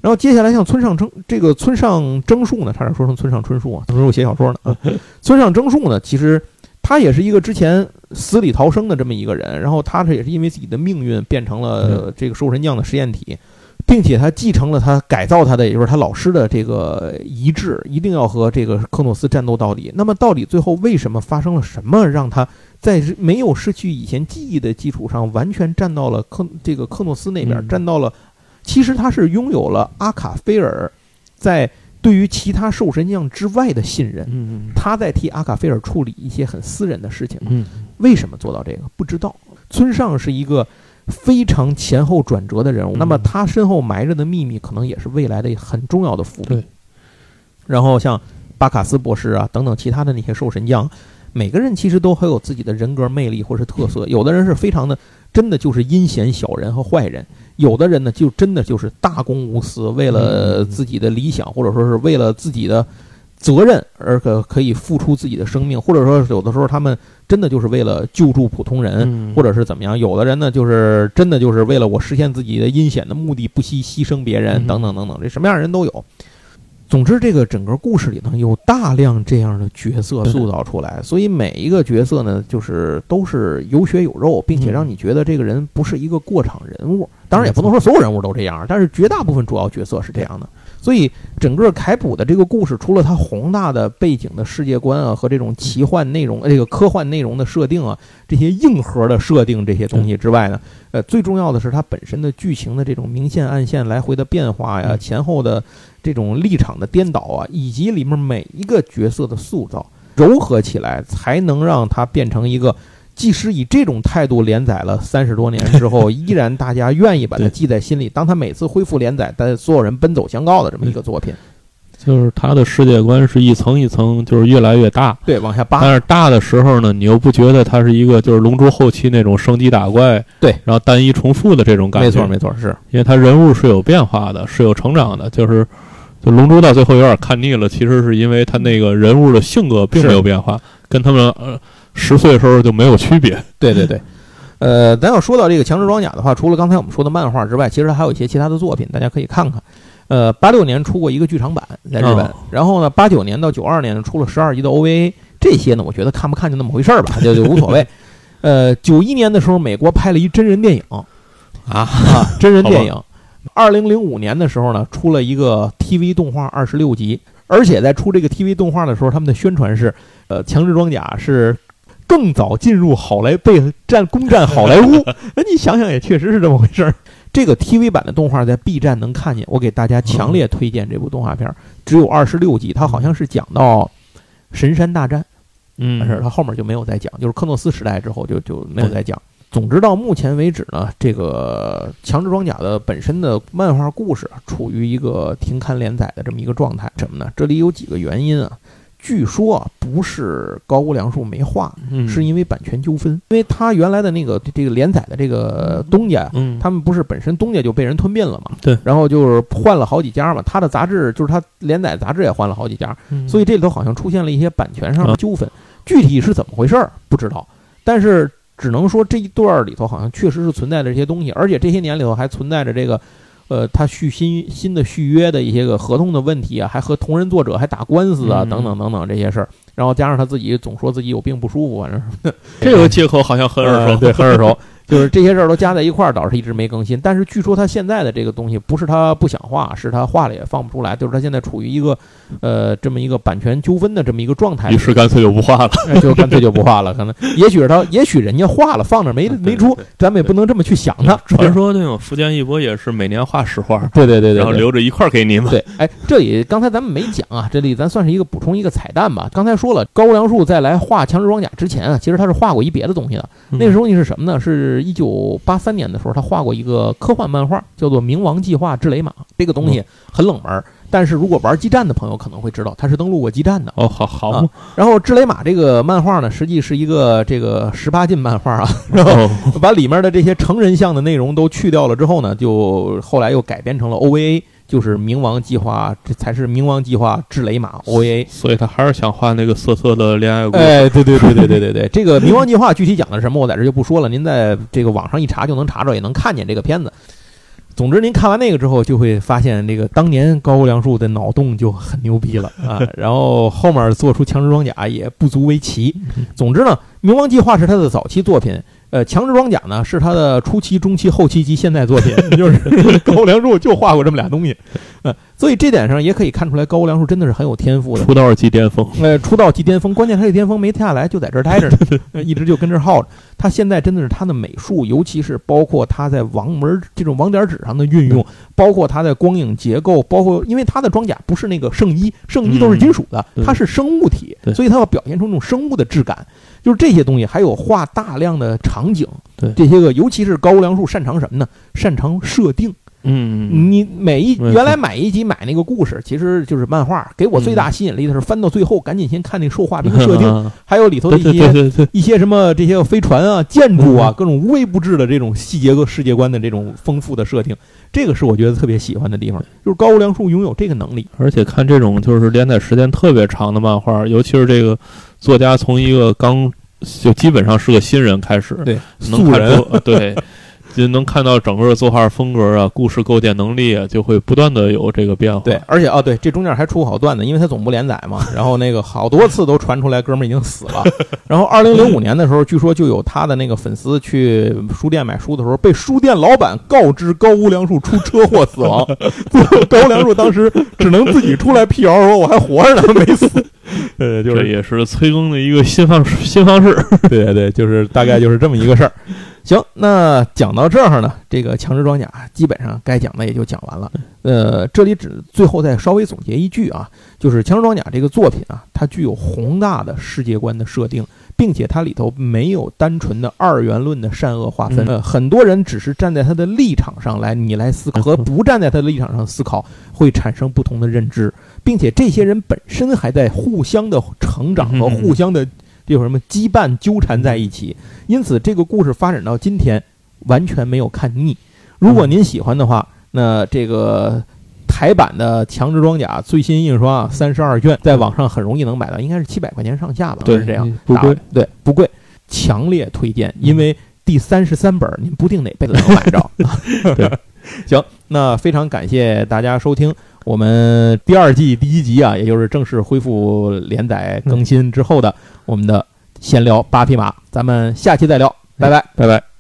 然后接下来像村上征这个村上征树呢，差点说成村上春树啊，春树写小说呢啊。村上征树呢，其实他也是一个之前死里逃生的这么一个人，然后他这也是因为自己的命运变成了这个兽神将的实验体，并且他继承了他改造他的，也就是他老师的这个遗志，一定要和这个克诺斯战斗到底。那么到底最后为什么发生了什么，让他在没有失去以前记忆的基础上，完全站到了克这个克诺斯那边，嗯站到了？其实他是拥有了阿卡菲尔在对于其他兽神将之外的信任。嗯他在替阿卡菲尔处理一些很私人的事情。嗯为什么做到这个？不知道。村上是一个非常前后转折的人物，嗯那么他身后埋着的秘密，可能也是未来的很重要的伏笔。然后像巴卡斯博士啊等等其他的那些兽神将，每个人其实都很有自己的人格魅力或是特色。有的人是非常的，真的就是阴险小人和坏人；有的人呢，就真的就是大公无私，为了嗯自己的理想，或者说是为了自己的责任而可可以付出自己的生命，或者说有的时候他们真的就是为了救助普通人，嗯或者是怎么样。有的人呢，就是真的就是为了我实现自己的阴险的目的，不惜牺牲别人，嗯等等等等，这什么样的人都有。总之，这个整个故事里呢，有大量这样的角色塑造出来，所以每一个角色呢，就是都是有血有肉，并且嗯让你觉得这个人不是一个过场人物。当然，也不能说所有人物都这样，但是绝大部分主要角色是这样的。所以，整个凯普的这个故事，除了它宏大的背景的世界观啊，和这种奇幻内容、呃这个科幻内容的设定啊，这些硬核的设定这些东西之外呢，呃，最重要的是它本身的剧情的这种明线暗线来回的变化呀，嗯前后的这种立场的颠倒啊，以及里面每一个角色的塑造糅合起来，才能让它变成一个。即使以这种态度连载了三十多年之后，依然大家愿意把它记在心里。当他每次恢复连载，但所有人奔走相告的这么一个作品，就是他的世界观是一层一层，就是越来越大。对，往下扒，但是大的时候呢，你又不觉得它是一个就是《龙珠》后期那种升级打怪，对，然后单一重复的这种感觉。没错没错，是因为他人物是有变化的，是有成长的，就是。就龙珠到最后有点看腻了，其实是因为他那个人物的性格并没有变化，跟他们呃十岁的时候就没有区别。对对对。呃，咱要说到这个强制装甲的话，除了刚才我们说的漫画之外，其实还有一些其他的作品，大家可以看看。呃，八六年出过一个剧场版在日本，哦然后呢，八九年到九二年出了十二集的 OVA，这些呢，我觉得看不看就那么回事儿吧，就就无所谓。呃，九一年的时候，美国拍了一真人电影啊啊，真人电影。二零零五年的时候呢，出了一个 TV 动画二十六集，而且在出这个 TV 动画的时候，他们的宣传是，呃，强制装甲是更早进入好莱被战攻占好莱坞。那 你想想，也确实是这么回事儿。这个 TV 版的动画在 B 站能看见，我给大家强烈推荐这部动画片儿，只有二十六集，它好像是讲到神山大战，嗯但是它后面就没有再讲，就是克诺斯时代之后就就没有再讲。总之，到目前为止呢，这个强制装甲的本身的漫画故事啊处于一个停刊连载的这么一个状态。什么呢？这里有几个原因啊。据说啊，不是高屋良树没画，嗯是因为版权纠纷。因为他原来的那个这个连载的这个东家，嗯他们不是本身东家就被人吞并了嘛？对。然后就是换了好几家嘛，他的杂志就是他连载杂志也换了好几家，嗯所以这里头好像出现了一些版权上的纠纷，具体是怎么回事儿不知道，但是只能说这一段里头好像确实是存在着这些东西，而且这些年里头还存在着这个，呃，他续新新的续约的一些个合同的问题啊，还和同人作者还打官司啊，嗯。等等等等这些事儿，然后加上他自己总说自己有病不舒服，反正是。这个借口好像很耳熟，呃对，很耳熟。就是这些事儿都加在一块儿，导致他一直没更新。但是据说他现在的这个东西不是他不想画，是他画了也放不出来，就是他现在处于一个呃这么一个版权纠纷的这么一个状态于，是干脆就不画了。哎就干脆就不画了。可能 也许是他，也许人家画了放那没没出，咱们也不能这么去想他。传说那种福建一博也是每年画十画，对对对对然后。留着一块儿给你们。对，哎，这里刚才咱们没讲啊，这里咱算是一个补充一个彩蛋吧。刚才说了，高良树在来画强制装甲之前啊，其实他是画过一别的东西的。嗯那个时候你是什么呢？是一九八三年的时候，他画过一个科幻漫画，叫做《冥王计划之雷马》。这个东西很冷门儿，但是如果玩基站的朋友可能会知道，他是登陆过基站的。哦，好好。嘛，然后《智雷马》这个漫画呢，实际是一个这个十八禁漫画啊，然后哦，把里面的这些成人向的内容都去掉了之后呢，就后来又改编成了 OVA，就是《冥王计划》，这才是《冥王计划之雷马》OVA。所以他还是想画那个色色的恋爱故事。哎，对对对对对对对，这个《冥王计划》具体讲的是什么，我在这就不说了，您在这个网上一查就能查着，也能看见这个片子。总之，您看完那个之后，就会发现这个当年高梁树的脑洞就很牛逼了 啊。然后后面做出强制装甲也不足为奇。总之呢，《冥王计划》是他的早期作品。呃，强制装甲呢是他的初期、中期、后期及现代作品，就是高梁柱就画过这么俩东西，呃，所以这点上也可以看出来高梁树真的是很有天赋的。出道即巅峰，呃，出道即巅峰，关键他这巅峰没下来，就在这儿待着呢，一直就跟这儿耗着。他现在真的是他的美术，尤其是包括他在网门这种网点纸上的运用，包括他在光影结构，包括因为他的装甲不是那个圣衣，圣衣都是金属的，它是生物体，所以他要表现出那种生物的质感。就是这些东西，还有画大量的场景，对这些个，尤其是高梁树擅长什么呢？擅长设定。嗯，你每一原来买一集买那个故事，其实就是漫画，给我最大吸引力的是翻到最后，赶紧先看那兽画兵设定，还有里头的一些一些什么这些飞船啊、建筑啊，各种无微不至的这种细节和世界观的这种丰富的设定，这个是我觉得特别喜欢的地方，就是高梁树拥有这个能力。而且看这种就是连载时间特别长的漫画，尤其是这个。作家从一个刚就基本上是个新人开始，对，能看出对。就能看到整个作画风格啊，故事构建能力啊，就会不断的有这个变化。对，而且啊，对，这中间还出过好段子，因为他总部连载嘛，然后那个好多次都传出来哥们儿已经死了。然后二零零五年的时候，据说就有他的那个粉丝去书店买书的时候，被书店老板告知高屋梁树出车祸死亡，高屋梁树当时只能自己出来辟谣说：“我还活着呢，没死。”呃，就是也是催更的一个新方式，新方式。对对对，就是大概就是这么一个事儿。行，那讲到这儿呢，这个强制装甲基本上该讲的也就讲完了。呃，这里只最后再稍微总结一句啊，就是强制装甲这个作品啊，它具有宏大的世界观的设定，并且它里头没有单纯的二元论的善恶划分。呃，很多人只是站在他的立场上来你来思考，和不站在他的立场上思考会产生不同的认知，并且这些人本身还在互相的成长和互相的。这有什么羁绊纠缠在一起？因此，这个故事发展到今天，完全没有看腻。如果您喜欢的话，那这个台版的《强制装甲》最新印刷三十二卷，在网上很容易能买到，应该是七百块钱上下吧？对，是这样，不贵，对，不贵，强烈推荐。因为第三十三本，您不定哪辈子能买着。对，行，那非常感谢大家收听。我们第二季第一集啊，也就是正式恢复连载更新之后的我们的闲聊八匹马，咱们下期再聊，拜拜，拜拜。